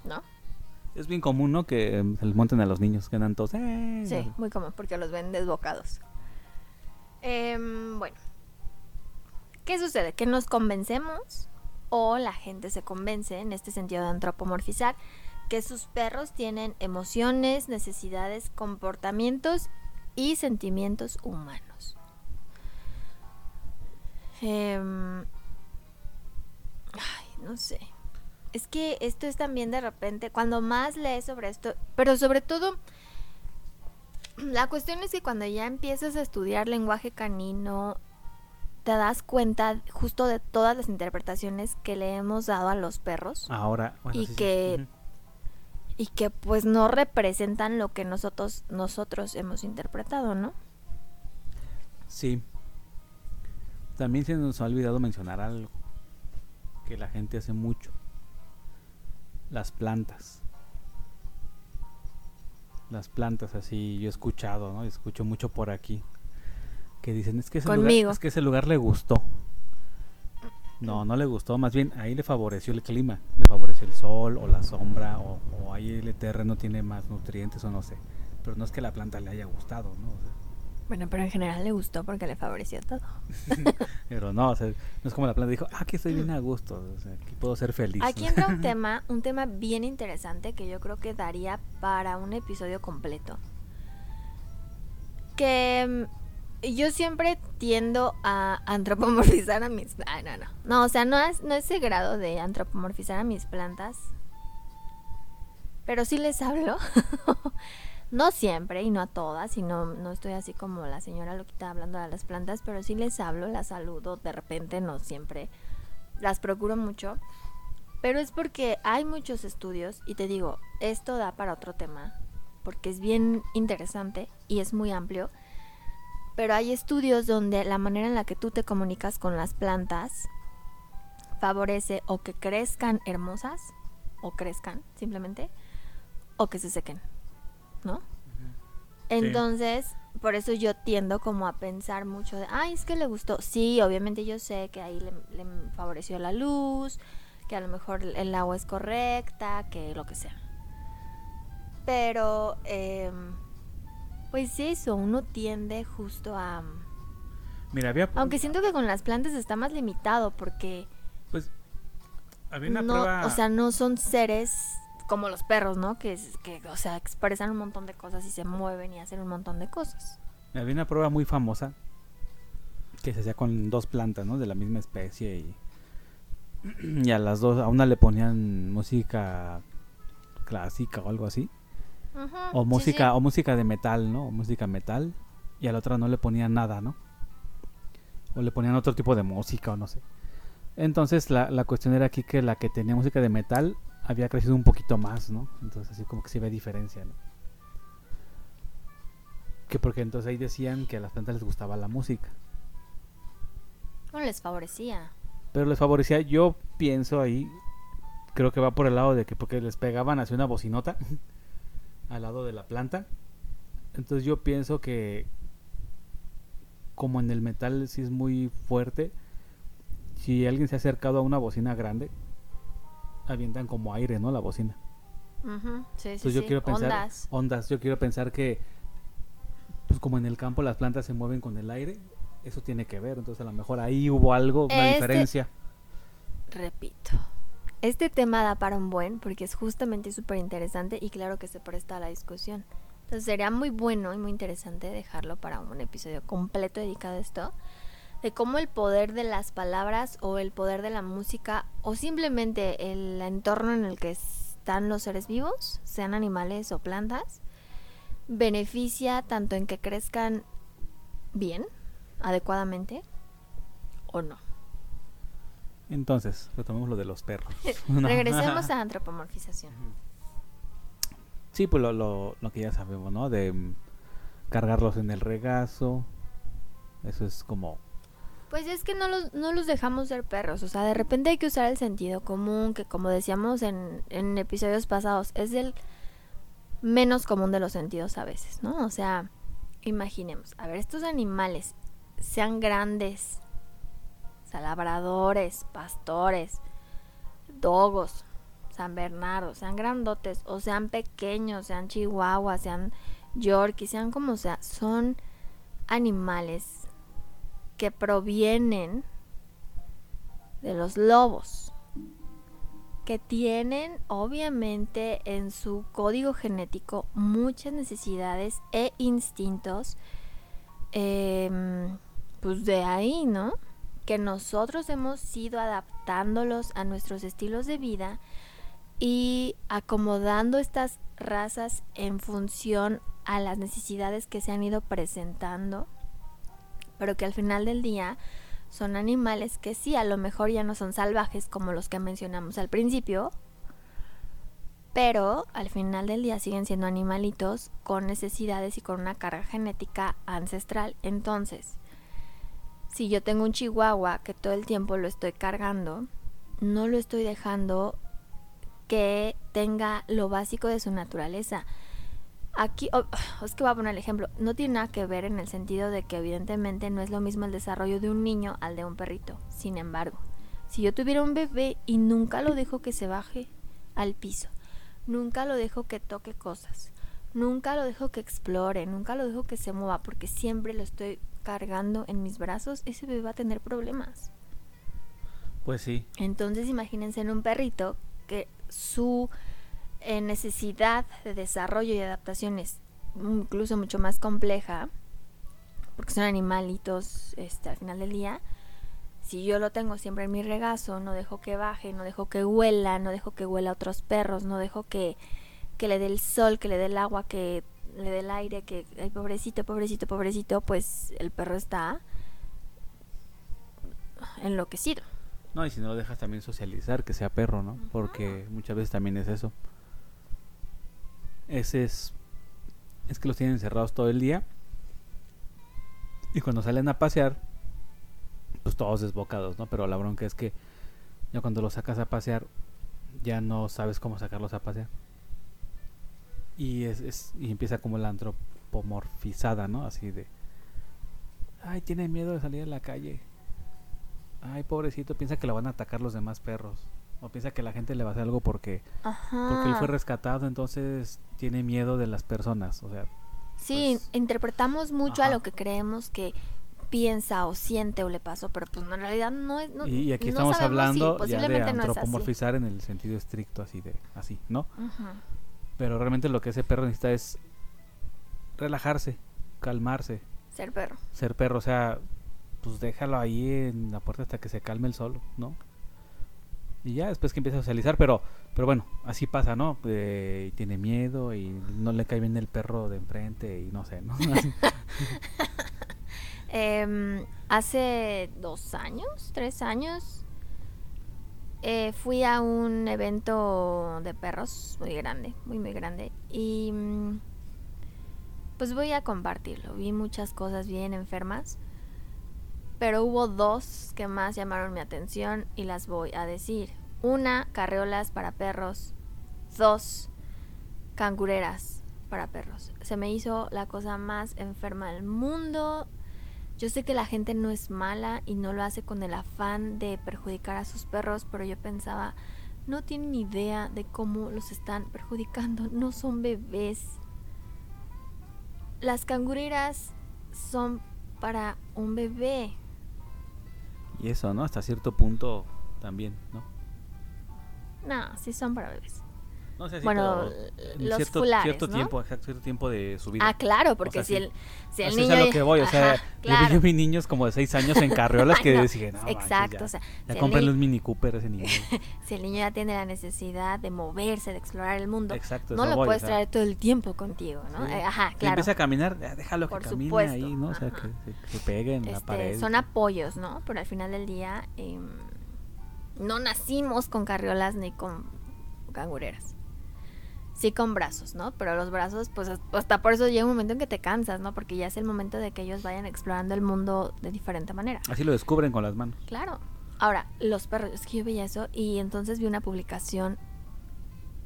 ¿No? Es bien común, ¿no? Que eh, se monten a los niños, que todos... "Eh". Sí, muy común, porque los ven desbocados. Em, bueno, ¿qué sucede? Que nos convencemos o la gente se convence en este sentido de antropomorfizar que sus perros tienen emociones, necesidades, comportamientos y sentimientos humanos. Em, ay, no sé. Es que esto es también de repente, cuando más lees sobre esto, pero sobre todo la cuestión es que cuando ya empiezas a estudiar lenguaje canino, te das cuenta justo de todas las interpretaciones que le hemos dado a los perros Ahora, bueno, Y sí, que- y que pues no representan lo que nosotros nosotros hemos interpretado, ¿no? Sí. También se nos ha olvidado mencionar algo que la gente hace mucho. Las plantas. Las plantas, así yo he escuchado, ¿no? Escucho mucho por aquí. Que dicen, es que ese, lugar, es que ese lugar le gustó. No, no le gustó, más bien ahí le favoreció el clima, le favoreció el sol o la sombra o, o ahí el terreno tiene más nutrientes o no sé. Pero no es que la planta le haya gustado, ¿no? O sea, Bueno, pero en general le gustó porque le favoreció todo. (laughs) Pero no, o sea, no es como la planta dijo, ah, aquí estoy bien a gusto, o sea, aquí puedo ser feliz. Aquí entra un (laughs) tema, un tema bien interesante que yo creo que daría para un episodio completo. Que mm, yo siempre tiendo a antropomorfizar a mis... Ay, no, no. No, o sea, no es, no ese grado de antropomorfizar a mis plantas. Pero sí les hablo. (laughs) no siempre y no a todas. Y no, no estoy así como la señora loquita hablando a las plantas. Pero sí les hablo, las saludo. De repente, no siempre. Las procuro mucho. Pero es porque hay muchos estudios y te digo, esto da para otro tema, porque es bien interesante y es muy amplio. Pero hay estudios donde la manera en la que tú te comunicas con las plantas favorece o que crezcan hermosas, o crezcan simplemente, o que se sequen, ¿no? Entonces, por eso yo tiendo como a pensar mucho de, ay, es que le gustó. Sí, obviamente yo sé que ahí le, le favoreció la luz, que a lo mejor el- agua es correcta, que lo que sea. Pero, em, pues eso, uno tiende justo a... Mira, había, Aunque siento que con las plantas está más limitado porque pues, había una no, prueba, o sea, no son seres como los perros, ¿no? Que, que, o sea, expresan un montón de cosas y se mueven y hacen un montón de cosas. había una prueba muy famosa que se hacía con dos plantas, ¿no? De la misma especie y, (clears throat) y a las dos, a una le ponían música clásica o algo así, Ujú, o sí, música, sí. o música de metal, ¿no? O música metal, y a la otra no le ponían nada, ¿no? O le ponían otro tipo de música o no sé. Entonces la, la cuestión era aquí que la que tenía música de metal había crecido un poquito más, ¿no? Entonces así como que se ve diferencia, ¿no? Que porque entonces ahí decían que a las plantas les gustaba la música. Bueno, les favorecía. Pero les favorecía, yo pienso ahí, creo que va por el lado de que porque les pegaban hacia una bocinota (laughs) al lado de la planta. Entonces yo pienso que como en el metal sí es muy fuerte, si alguien se ha acercado a una bocina grande, avientan como aire, ¿no? La bocina. Sí, Entonces yo sí. quiero pensar Ondas. ondas, yo quiero pensar que pues como en el campo las plantas se mueven con el aire, eso tiene que ver, entonces a lo mejor ahí hubo algo, una Este- diferencia. Repito. Este tema da para un buen porque es justamente súper interesante y claro que se presta a la discusión. Entonces sería muy bueno y muy interesante dejarlo para un episodio completo dedicado a esto. De cómo el poder de las palabras o el poder de la música o simplemente el entorno en el que están los seres vivos, sean animales o plantas, beneficia tanto en que crezcan bien, adecuadamente, o no. Entonces, retomemos lo de los perros. (laughs) (laughs) Regresemos a antropomorfización. Sí, pues lo, lo, lo que ya sabemos, ¿no? De mm, cargarlos en el regazo. Eso es como Pues es que no los, no los dejamos ser perros, o sea, de repente hay que usar el sentido común, que como decíamos en, en episodios pasados, es el menos común de los sentidos a veces, ¿no? O sea, imaginemos, a ver, estos animales, sean grandes, salabradores, pastores, dogos, San Bernardo, sean grandotes o sean pequeños, sean chihuahuas, sean yorkies, sean como sea, son animales que provienen de los lobos, que tienen obviamente en su código genético muchas necesidades e instintos, em, pues de ahí, ¿no? Que nosotros hemos ido adaptándolos a nuestros estilos de vida y acomodando estas razas en función a las necesidades que se han ido presentando pero que al final del día son animales que sí, a lo mejor ya no son salvajes como los que mencionamos al principio, pero al final del día siguen siendo animalitos con necesidades y con una carga genética ancestral. Entonces, si yo tengo un chihuahua que todo el tiempo lo estoy cargando, no lo estoy dejando que tenga lo básico de su naturaleza. Aquí, (sighs) es que voy a poner el ejemplo, no tiene nada que ver en el sentido de que evidentemente no es lo mismo el desarrollo de un niño al de un perrito. Sin embargo, si yo tuviera un bebé y nunca lo dejo que se baje al piso, nunca lo dejo que toque cosas, nunca lo dejo que explore, nunca lo dejo que se mueva, porque siempre lo estoy cargando en mis brazos, ese bebé va a tener problemas. Pues sí. Entonces imagínense en un perrito que su en necesidad de desarrollo y adaptación es incluso mucho más compleja, porque son animalitos este, al final del día. Si yo lo tengo siempre en mi regazo, no dejo que baje, no dejo que huela, no dejo que huela a otros perros, no dejo que, que le dé el sol, que le dé el agua, que le dé el aire, que, ay, pobrecito, pobrecito, pobrecito, pues el perro está enloquecido. No, y si no lo dejas también socializar, que sea perro, ¿no? Porque muchas veces también es eso. Ese es. Es que los tienen encerrados todo el día. Y cuando salen a pasear, pues todos desbocados, ¿no? Pero la bronca es que ya cuando los sacas a pasear, ya no sabes cómo sacarlos a pasear. Y, es, y empieza como la antropomorfizada, ¿no? Así de. Ay, tiene miedo de salir a la calle. Ay, pobrecito, piensa que lo van a atacar los demás perros. O piensa que la gente le va a hacer algo porque, porque él fue rescatado, entonces tiene miedo de las personas. O sea, sí, pues, interpretamos mucho a lo que creemos que piensa o siente o le pasó, pero pues en realidad no es. y, aquí estamos hablando ya de antropomorfizar en el sentido estricto, así de así, ¿no? Pero realmente lo que ese perro necesita es relajarse, calmarse. Ser perro. Ser perro, o sea, pues déjalo ahí en la puerta hasta que se calme el solo, ¿no? Y ya después que empieza a socializar, pero pero bueno, así pasa, ¿no? Eh, tiene miedo y no le cae bien el perro de enfrente y no sé, ¿no? (laughs) Em, hace dos años, tres años, eh, fui a un evento de perros muy grande, muy, muy grande. Y mm, pues voy a compartirlo. Vi muchas cosas bien enfermas pero hubo dos que más llamaron mi atención y las voy a decir. Una, carreolas para perros. Dos, cangureras para perros. Se me hizo la cosa más enferma del mundo. Yo sé que la gente no es mala y no lo hace con el afán de perjudicar a sus perros, pero yo pensaba, no tienen idea de cómo los están perjudicando. No son bebés. Las cangureras son para un bebé. Y eso, ¿no? Hasta cierto punto también, ¿no? No, sí son para bebés. No sé si bueno, los cierto, cierto tiempo, exacto, cierto tiempo de su vida. Ah, claro, porque si, el, si el niño... es a lo que voy, o (laughs) sea, yo vi niños como de 6 años en (laughs) carriolas que no, decían, no, exacto, ya, o sea, ya si cómprenle el un Mini Cooper ese niño. (laughs) si el niño ya tiene la necesidad de moverse, de explorar el mundo, exacto, no lo voy, puedes o sea, traer todo el tiempo contigo, ¿no? sí. Eh, ajá, Si claro. empieza a caminar, déjalo que Por camine supuesto, ahí, ¿no? O sea, ajá. que, que, pegue en la Este, pared. son apoyos, ¿no? Pero al final del día eh, no nacimos con carriolas ni con cangureras. Sí con brazos, ¿no? Pero los brazos, pues hasta por eso llega un momento en que te cansas, ¿no? Porque ya es el momento de que ellos vayan explorando el mundo de diferente manera. Así lo descubren con las manos. Claro. Ahora, los perros, es que yo veía eso y entonces vi una publicación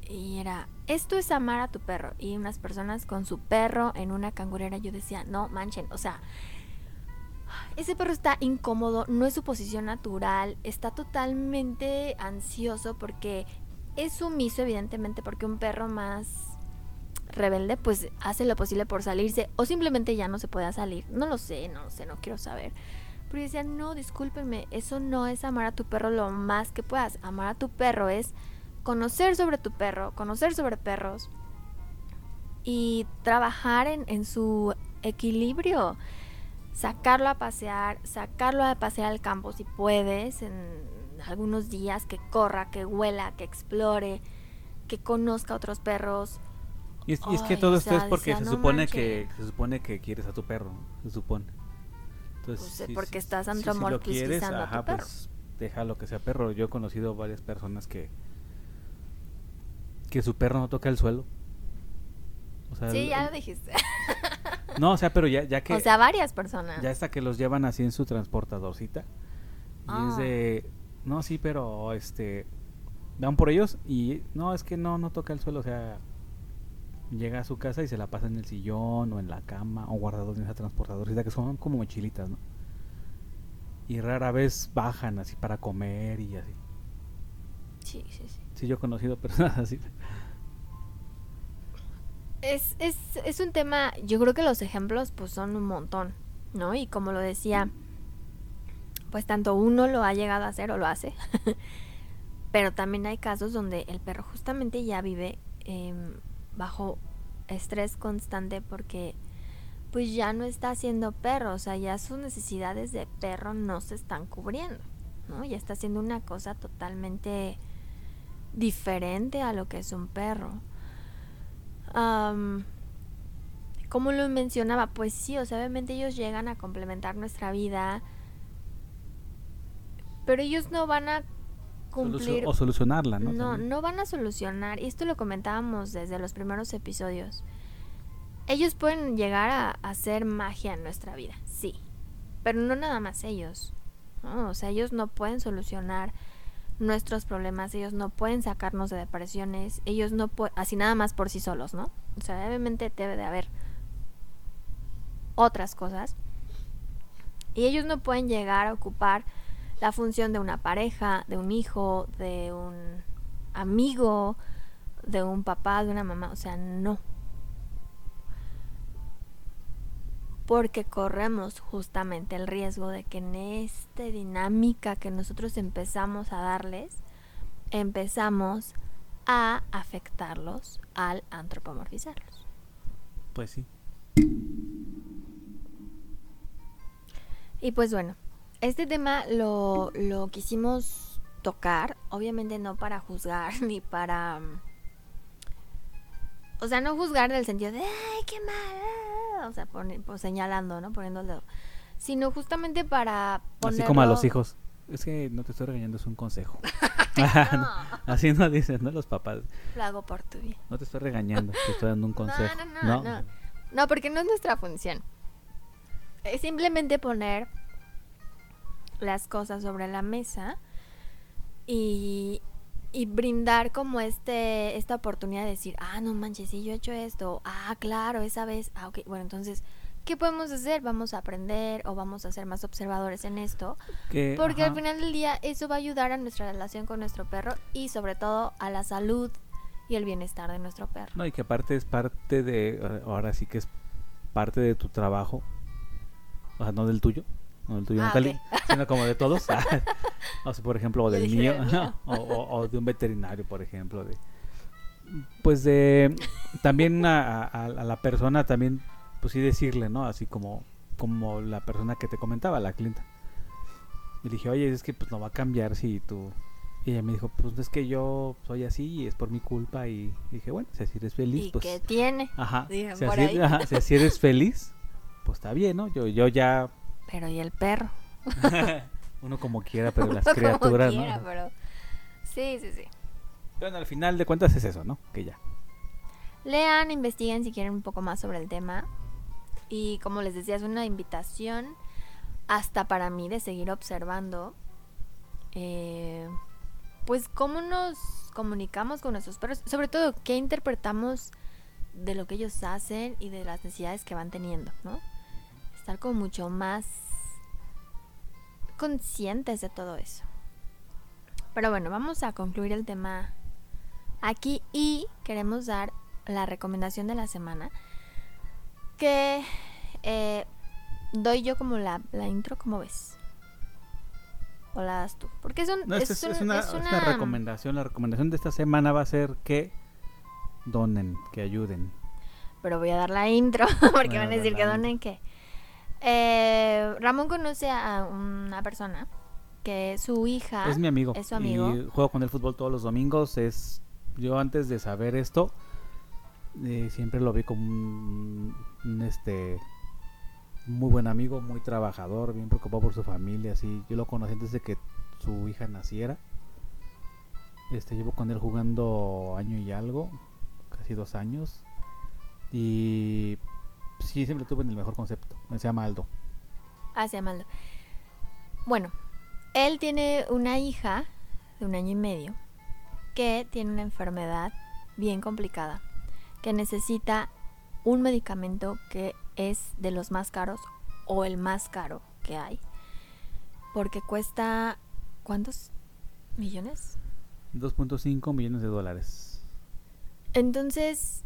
y era, esto es amar a tu perro. Y unas personas con su perro en una cangurera, yo decía, no manchen, o sea, ese perro está incómodo, no es su posición natural, está totalmente ansioso porque es sumiso evidentemente porque un perro más rebelde pues hace lo posible por salirse o simplemente ya no se pueda salir. No lo sé, no lo sé, no quiero saber. Pero decía, no, discúlpenme, eso no es amar a tu perro lo más que puedas. Amar a tu perro es conocer sobre tu perro, conocer sobre perros y trabajar en, en su equilibrio sacarlo a pasear, sacarlo a pasear al campo si puedes, en algunos días, que corra, que huela, que explore, que conozca a otros perros. Y es, que todo esto es porque se supone que se supone que quieres a tu perro, se supone. Entonces, pues, porque estás antropomorfizando a tu perro. Pues déjalo que sea perro. Yo he conocido varias personas que que su perro no toca el suelo. sí, ya lo dijiste. (laughs) No, o sea, pero ya, ya (laughs) que... O sea, varias personas. Ya hasta que los llevan así en su transportadorcita. Y es ah. de... No, sí, pero este... Van por ellos y... No, es que no, no toca el suelo, o sea... Llega a su casa y se la pasa en el sillón o en la cama o guardado en esa transportadorcita que son como mochilitas, ¿no? Y rara vez bajan así para comer y así. Sí, sí, sí. Sí, yo he conocido personas (laughs) así es, es, es un tema, yo creo que los ejemplos pues son un montón, ¿no? Y como lo decía, pues tanto uno lo ha llegado a hacer o lo hace, (laughs) pero también hay casos donde el perro justamente ya vive em, bajo estrés constante porque pues ya no está haciendo perro, o sea, ya sus necesidades de perro no se están cubriendo, ¿no? Ya está haciendo una cosa totalmente diferente a lo que es un perro. Como lo mencionaba, pues sí, o sea, obviamente ellos llegan a complementar nuestra vida, pero ellos no van a cumplir o solucionarla, ¿no? No, no van a solucionar, y esto lo comentábamos desde los primeros episodios. Ellos pueden llegar a hacer magia en nuestra vida, sí, pero no nada más ellos. O sea, ellos no pueden solucionar nuestros problemas, ellos no pueden sacarnos de depresiones, ellos no pueden, así nada más por sí solos, ¿no? O sea, obviamente debe de haber otras cosas. Y ellos no pueden llegar a ocupar la función de una pareja, de un hijo, de un amigo, de un papá, de una mamá, o sea, no. porque corremos justamente el riesgo de que en esta dinámica que nosotros empezamos a darles, empezamos a afectarlos al antropomorfizarlos. Pues sí. Y pues bueno, este tema lo, lo quisimos tocar, obviamente no para juzgar (laughs) ni para... O sea, no juzgar en el sentido de, ¡ay, qué mal! o sea, pues, señalando, ¿no? Poniendo el dedo. Sino justamente para Así como a los hijos. Es que no te estoy regañando, es un consejo. (laughs) (laughs) Así no dicen, ¿no? Los papás. Lo hago por tu bien. No te estoy regañando, te estoy dando un consejo. No, no, no. No, no porque no es nuestra función. Es simplemente poner las cosas sobre la mesa y, y brindar como este esta oportunidad de decir, ah, no manches, sí, yo he hecho esto, ah, claro, esa vez, ah, ok, bueno, entonces, ¿qué podemos hacer? Vamos a aprender o vamos a ser más observadores en esto, porque al final del día eso va a ayudar a nuestra relación con nuestro perro y sobre todo a la salud y el bienestar de nuestro perro. No, y que aparte es parte de, ahora sí que es parte de tu trabajo, o sea, no del tuyo, no el tuyo, ah, (laughs) sino como de todos. (laughs) o sea, por ejemplo, o del mío, (laughs) o, de un veterinario, por ejemplo. De, pues de también a, la persona, también, pues sí decirle, ¿no? Así como, como la persona que te comentaba, la clienta. Y dije, oye, es que pues no va a cambiar si tú... Y ella me dijo, pues es que yo soy así y es por mi culpa. Y dije, bueno, si así eres feliz, ¿Y pues... ¿Qué tiene? Ajá. si, así, si así eres feliz, pues está bien, ¿no? Yo, yo ya pero ¿y el perro? (laughs) Uno como quiera, pero (laughs) las criaturas, ¿no? Pero... Sí, sí, sí. Bueno, al final de cuentas es eso, ¿no? Que ya. lean, investiguen si quieren un poco más sobre el tema. Y como les decía, es una invitación hasta para mí de seguir observando. eh, pues cómo nos comunicamos con nuestros perros. Sobre todo, qué interpretamos de lo que ellos hacen y de las necesidades que van teniendo, ¿no? Estar como mucho más conscientes de todo eso. Pero bueno, vamos a concluir el tema aquí y queremos dar la recomendación de la semana que eh, doy yo como la, la intro, como ves? ¿O la das tú? Porque es, un, No, es, es es- es un- una, es es una una- recomendación. La recomendación de esta semana va a ser que donen, que ayuden. Pero voy a dar la intro (laughs) porque Bueno, van a decir que donen que. Eh, Ramón conoce a una persona que su hija Es mi amigo. es su amigo. Y juego con el fútbol todos los domingos. Es yo antes de saber esto eh, siempre lo vi como un, un, este muy buen amigo, muy trabajador, bien preocupado por su familia. Así yo lo conocí antes de que su hija naciera. Este llevo con él jugando año y algo, casi dos años. Y sí siempre tuve en el mejor concepto. Se llama Aldo. Ah, se llama Aldo. Bueno, él tiene una hija de un año y medio que tiene una enfermedad bien complicada, que necesita un medicamento que es de los más caros o el más caro que hay, porque cuesta ¿cuántos millones? 2.5 millones de dólares. Entonces,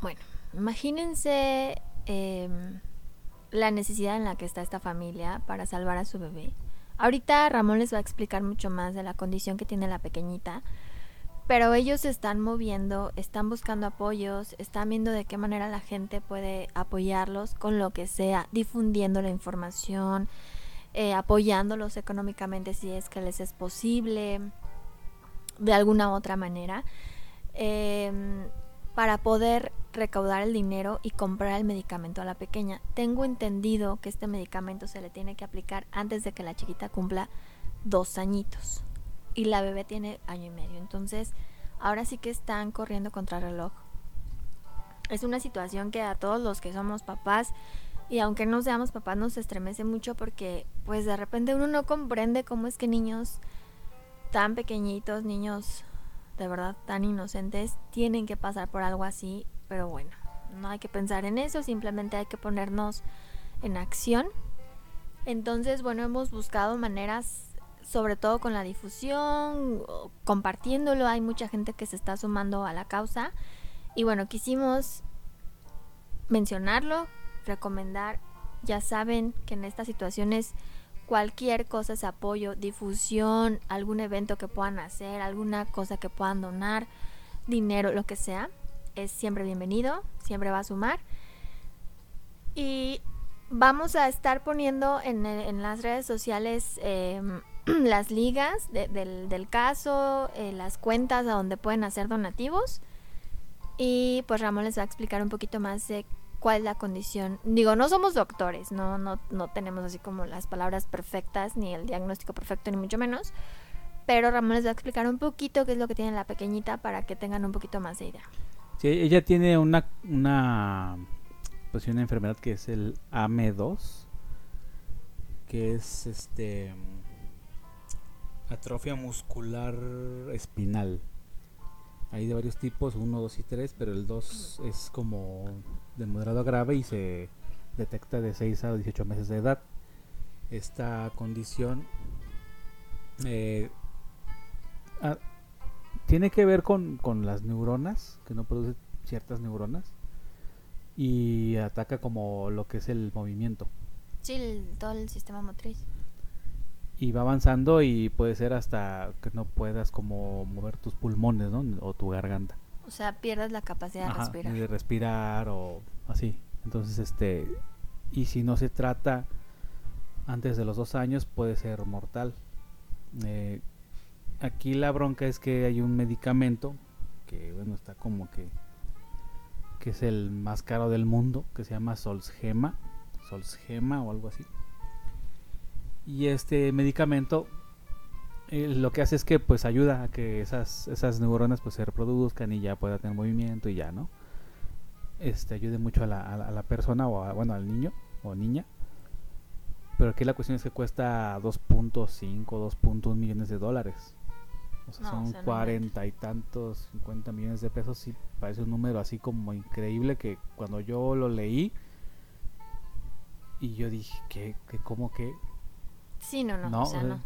bueno, imagínense em, la necesidad en la que está esta familia para salvar a su bebé. Ahorita Ramón les va a explicar mucho más de la condición que tiene la pequeñita, pero ellos se están moviendo, están buscando apoyos, están viendo de qué manera la gente puede apoyarlos con lo que sea, difundiendo la información, eh, apoyándolos económicamente si es que les es posible, de alguna otra manera em, para poder recaudar el dinero y comprar el medicamento a la pequeña. Tengo entendido que este medicamento se le tiene que aplicar antes de que la chiquita cumpla dos añitos y la bebé tiene año y medio. Entonces, ahora sí que están corriendo contra reloj. Es una situación que a todos los que somos papás y aunque no seamos papás nos estremece mucho porque pues de repente uno no comprende cómo es que niños tan pequeñitos, niños de verdad tan inocentes, tienen que pasar por algo así, pero bueno, no hay que pensar en eso, simplemente hay que ponernos en acción. Entonces, bueno, hemos buscado maneras, sobre todo con la difusión, compartiéndolo, hay mucha gente que se está sumando a la causa y bueno, quisimos mencionarlo, recomendar, ya saben que en estas situaciones cualquier cosa es apoyo, difusión, algún evento que puedan hacer, alguna cosa que puedan donar, dinero, lo que sea, es siempre bienvenido, siempre va a sumar. Y vamos a estar poniendo en, las redes sociales eh, (clears throat) las ligas de, del, del, caso, eh, las cuentas a donde pueden hacer donativos. Y pues Ramón les va a explicar un poquito más de cuál es la condición. Digo, no somos doctores, no, no, no tenemos así como las palabras perfectas, ni el diagnóstico perfecto, ni mucho menos. Pero Ramón les va a explicar un poquito qué es lo que tiene la pequeñita para que tengan un poquito más de idea. Sí, ella tiene una, una, pues una enfermedad que es el AME2, que es este atrofia muscular espinal. Hay de varios tipos, 1, 2 y 3, pero el 2 es como de moderado a grave y se detecta de 6 a 18 meses de edad. Esta condición eh, a, tiene que ver con, con, las neuronas, que no produce ciertas neuronas, y ataca como lo que es el movimiento. Sí, el, todo el sistema motriz. Y va avanzando y puede ser hasta que no puedas como mover tus pulmones, ¿no? O tu garganta. O sea, pierdes la capacidad de respirar. De respirar o así. Entonces, este, y si no se trata antes de los dos años, puede ser mortal. Eh, aquí la bronca es que hay un medicamento que, bueno, está como que, que es el más caro del mundo, que se llama Solsgema, Solsgema o algo así. Y este medicamento eh, lo que hace es que pues ayuda a que esas, esas neuronas pues se reproduzcan y ya pueda tener movimiento y ya, ¿no? este ayude mucho a la, a la, a la persona o a- bueno al niño o niña pero aquí la cuestión es que cuesta 2.5 2.1 millones de dólares o sea, No, o son sea, no 40 y tantos 50 millones de pesos y parece un número así como increíble que cuando yo lo leí y yo dije que, que cómo que Sí, no, no, No, o sea, o sea, no.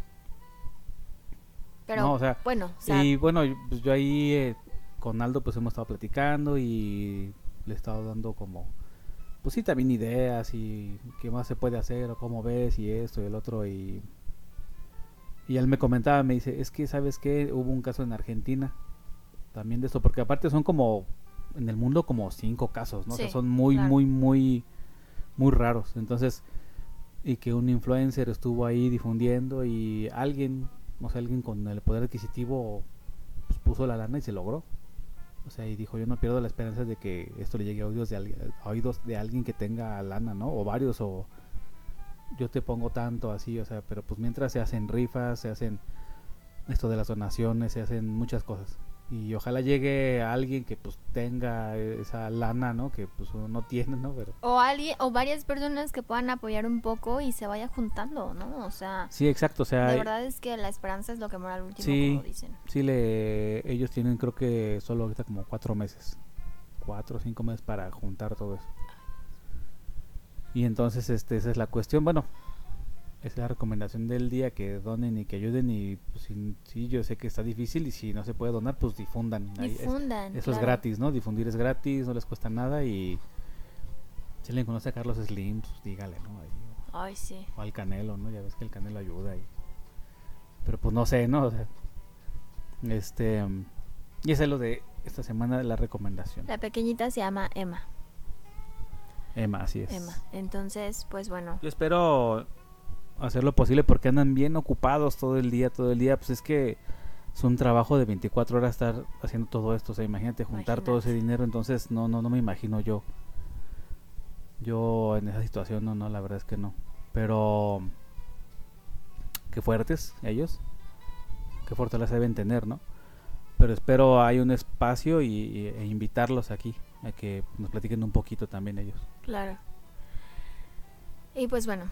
Pero, no, o sea, bueno, o sea, y bueno, pues yo ahí eh, con Aldo pues hemos estado platicando y le he estado dando como, pues sí, también ideas y qué más se puede hacer o cómo ves y esto y el otro y... Y él me comentaba, me dice, es que sabes que hubo un caso en Argentina también de esto, porque aparte son como, en el mundo como cinco casos, ¿no? o sea, Sí, son muy, claro. muy, muy, muy raros. Entonces, y que un influencer estuvo ahí difundiendo y alguien, o sea, alguien con el poder adquisitivo pues, puso la lana y se logró. O sea, y dijo, yo no pierdo la esperanza de que esto le llegue a oídos de, a oídos de alguien que tenga lana, ¿no? O varios, o yo te pongo tanto así, o sea, pero pues mientras se hacen rifas, se hacen esto de las donaciones, se hacen muchas cosas. Y ojalá llegue a alguien que pues tenga esa lana, ¿no? Que pues uno no tiene, ¿no? Pero o alguien, o varias personas que puedan apoyar un poco y se vaya juntando, ¿no? O sea, sí, exacto, o sea, de verdad es que la esperanza es lo que muere al último, Sí. como dicen. Sí, le, ellos tienen creo que solo ahorita como cuatro meses, cuatro o cinco meses para juntar todo eso. Y entonces este, esa es la cuestión, bueno, es la recomendación del día, que donen y que ayuden y pues si- sí, yo sé que está difícil y si no se puede donar, pues difundan. Ahí es- Difundan. eso es gratis, ¿no? Difundir es gratis, no les cuesta nada y si alguien conoce a Carlos Slim, pues dígale, ¿no? Ahí, Ay, sí. o al Canelo, ¿no? Ya ves que el Canelo ayuda y... Pero pues no sé, ¿no? O sea, este... Y esa es lo de esta semana de la recomendación. La pequeñita se llama Emma. Emma, así es. Emma. Entonces, pues bueno. Yo espero hacer lo posible porque andan bien ocupados todo el día, todo el día. Pues es que es un trabajo de 24 horas estar haciendo todo esto. O sea, imagínate juntar todo ese dinero. Entonces, no, no, no me imagino yo. Yo en esa situación, no, no, la verdad es que no. Pero qué fuertes ellos. Qué fortaleza deben tener, ¿no? Pero espero hay un espacio y, y- e invitarlos aquí a que nos platiquen un poquito también ellos. Claro. Y pues bueno,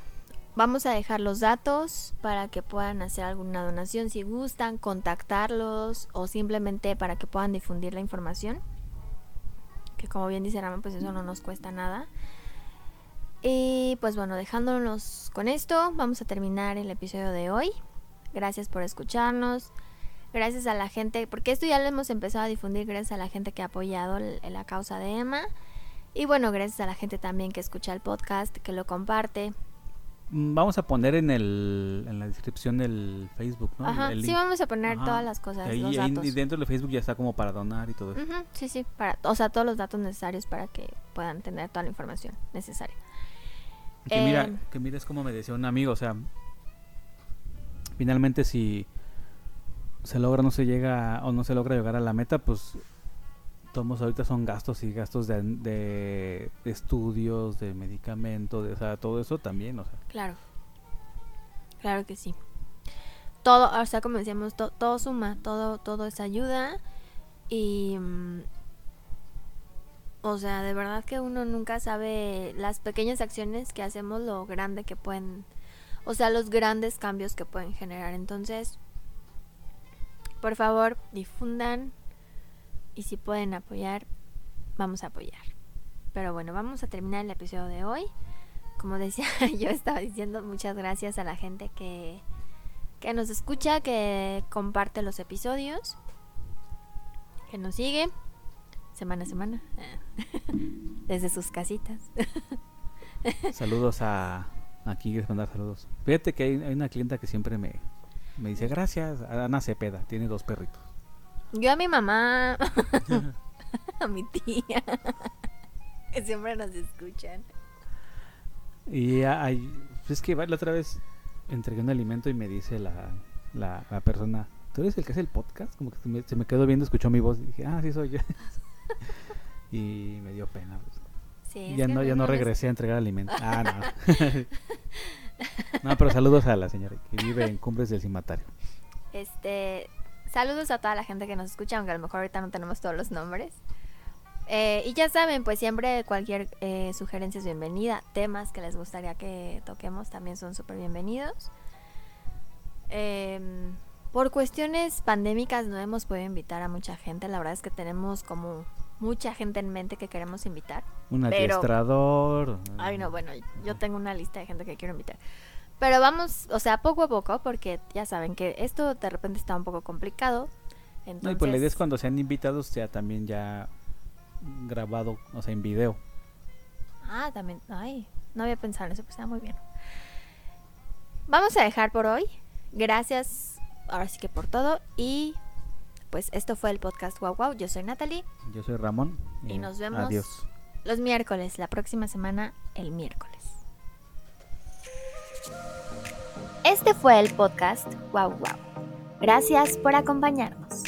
vamos a dejar los datos para que puedan hacer alguna donación si gustan, contactarlos o simplemente para que puedan difundir la información. Que como bien dice Rama, pues eso no nos cuesta nada. Y pues bueno, dejándonos con esto, vamos a terminar el episodio de hoy. Gracias por escucharnos. Gracias a la gente, porque esto ya lo hemos empezado a difundir gracias a la gente que ha apoyado la causa de Emma. Y bueno, gracias a la gente también que escucha el podcast, que lo comparte. Vamos a poner en el en la descripción del Facebook, ¿no? Ajá, El sí vamos a poner Ajá. todas las cosas, Ahí- los ahí- datos. y dentro de Facebook ya está como para donar y todo eso. Sí, sí, para, o sea, todos los datos necesarios para que puedan tener toda la información necesaria. Que mira, Em. que mira es como me decía un amigo, o sea, finalmente si se logra, no se llega o no se logra llegar a la meta, pues tomos ahorita son gastos y gastos de, de estudios, de medicamentos, de, todo eso también, o sea, Claro. Claro que sí. Todo, o sea, como decíamos, to- todo suma, todo, todo es ayuda. Y. mm, o sea, de verdad que uno nunca sabe las pequeñas acciones que hacemos, lo grande que pueden. O sea, los grandes cambios que pueden generar. Entonces, por favor, difundan. Y si pueden apoyar, vamos a apoyar. Pero bueno, vamos a terminar el episodio de hoy como decía, (laughs) yo estaba diciendo muchas gracias a la gente que, que nos escucha, que comparte los episodios, que nos sigue semana a semana, (laughs) desde sus casitas. (laughs) saludos a aquí quieres mandar saludos. Fíjate que hay, hay una clienta que siempre me, me dice gracias, Ana Cepeda, tiene dos perritos. Yo a mi mamá, (laughs) a mi tía, que siempre nos escuchan. Y hay, es que la otra vez entregué un alimento y me dice la, la, la persona, ¿tú eres el que hace el podcast? Como que se me, se me quedó viendo, escuchó mi voz y dije, ah, sí soy yo. (laughs) y me dio pena. pues. Sí, ya no, ya no regresé a entregar alimento. Ah, no. (laughs) no, pero saludos a la señora que vive en Cumbres del Cimatario. Este, saludos a toda la gente que nos escucha, aunque a lo mejor ahorita no tenemos todos los nombres. Eh, y ya saben, pues siempre cualquier eh, sugerencia es bienvenida. Temas que les gustaría que toquemos también son súper bienvenidos. Em, por cuestiones pandémicas no hemos podido invitar a mucha gente. La verdad es que tenemos como mucha gente en mente que queremos invitar. Un Pero- adiestrador. Ay, no, bueno, yo tengo una lista de gente que quiero invitar. Pero vamos, o sea, poco a poco, porque ya saben que esto de repente está un poco complicado. No, Entonces, y pues la idea es cuando sean invitados ya también ya grabado, o sea, en video. Ah, también. Ay, no había pensado en eso, pues está muy bien. Vamos a dejar por hoy. Gracias, ahora sí que por todo. Y pues esto fue el podcast Wow Wow. Yo soy Natalie. Yo soy Ramón. Y eh, nos vemos. Adiós. Los miércoles, la próxima semana, el miércoles. Este fue el podcast Wow Wow. Gracias por acompañarnos.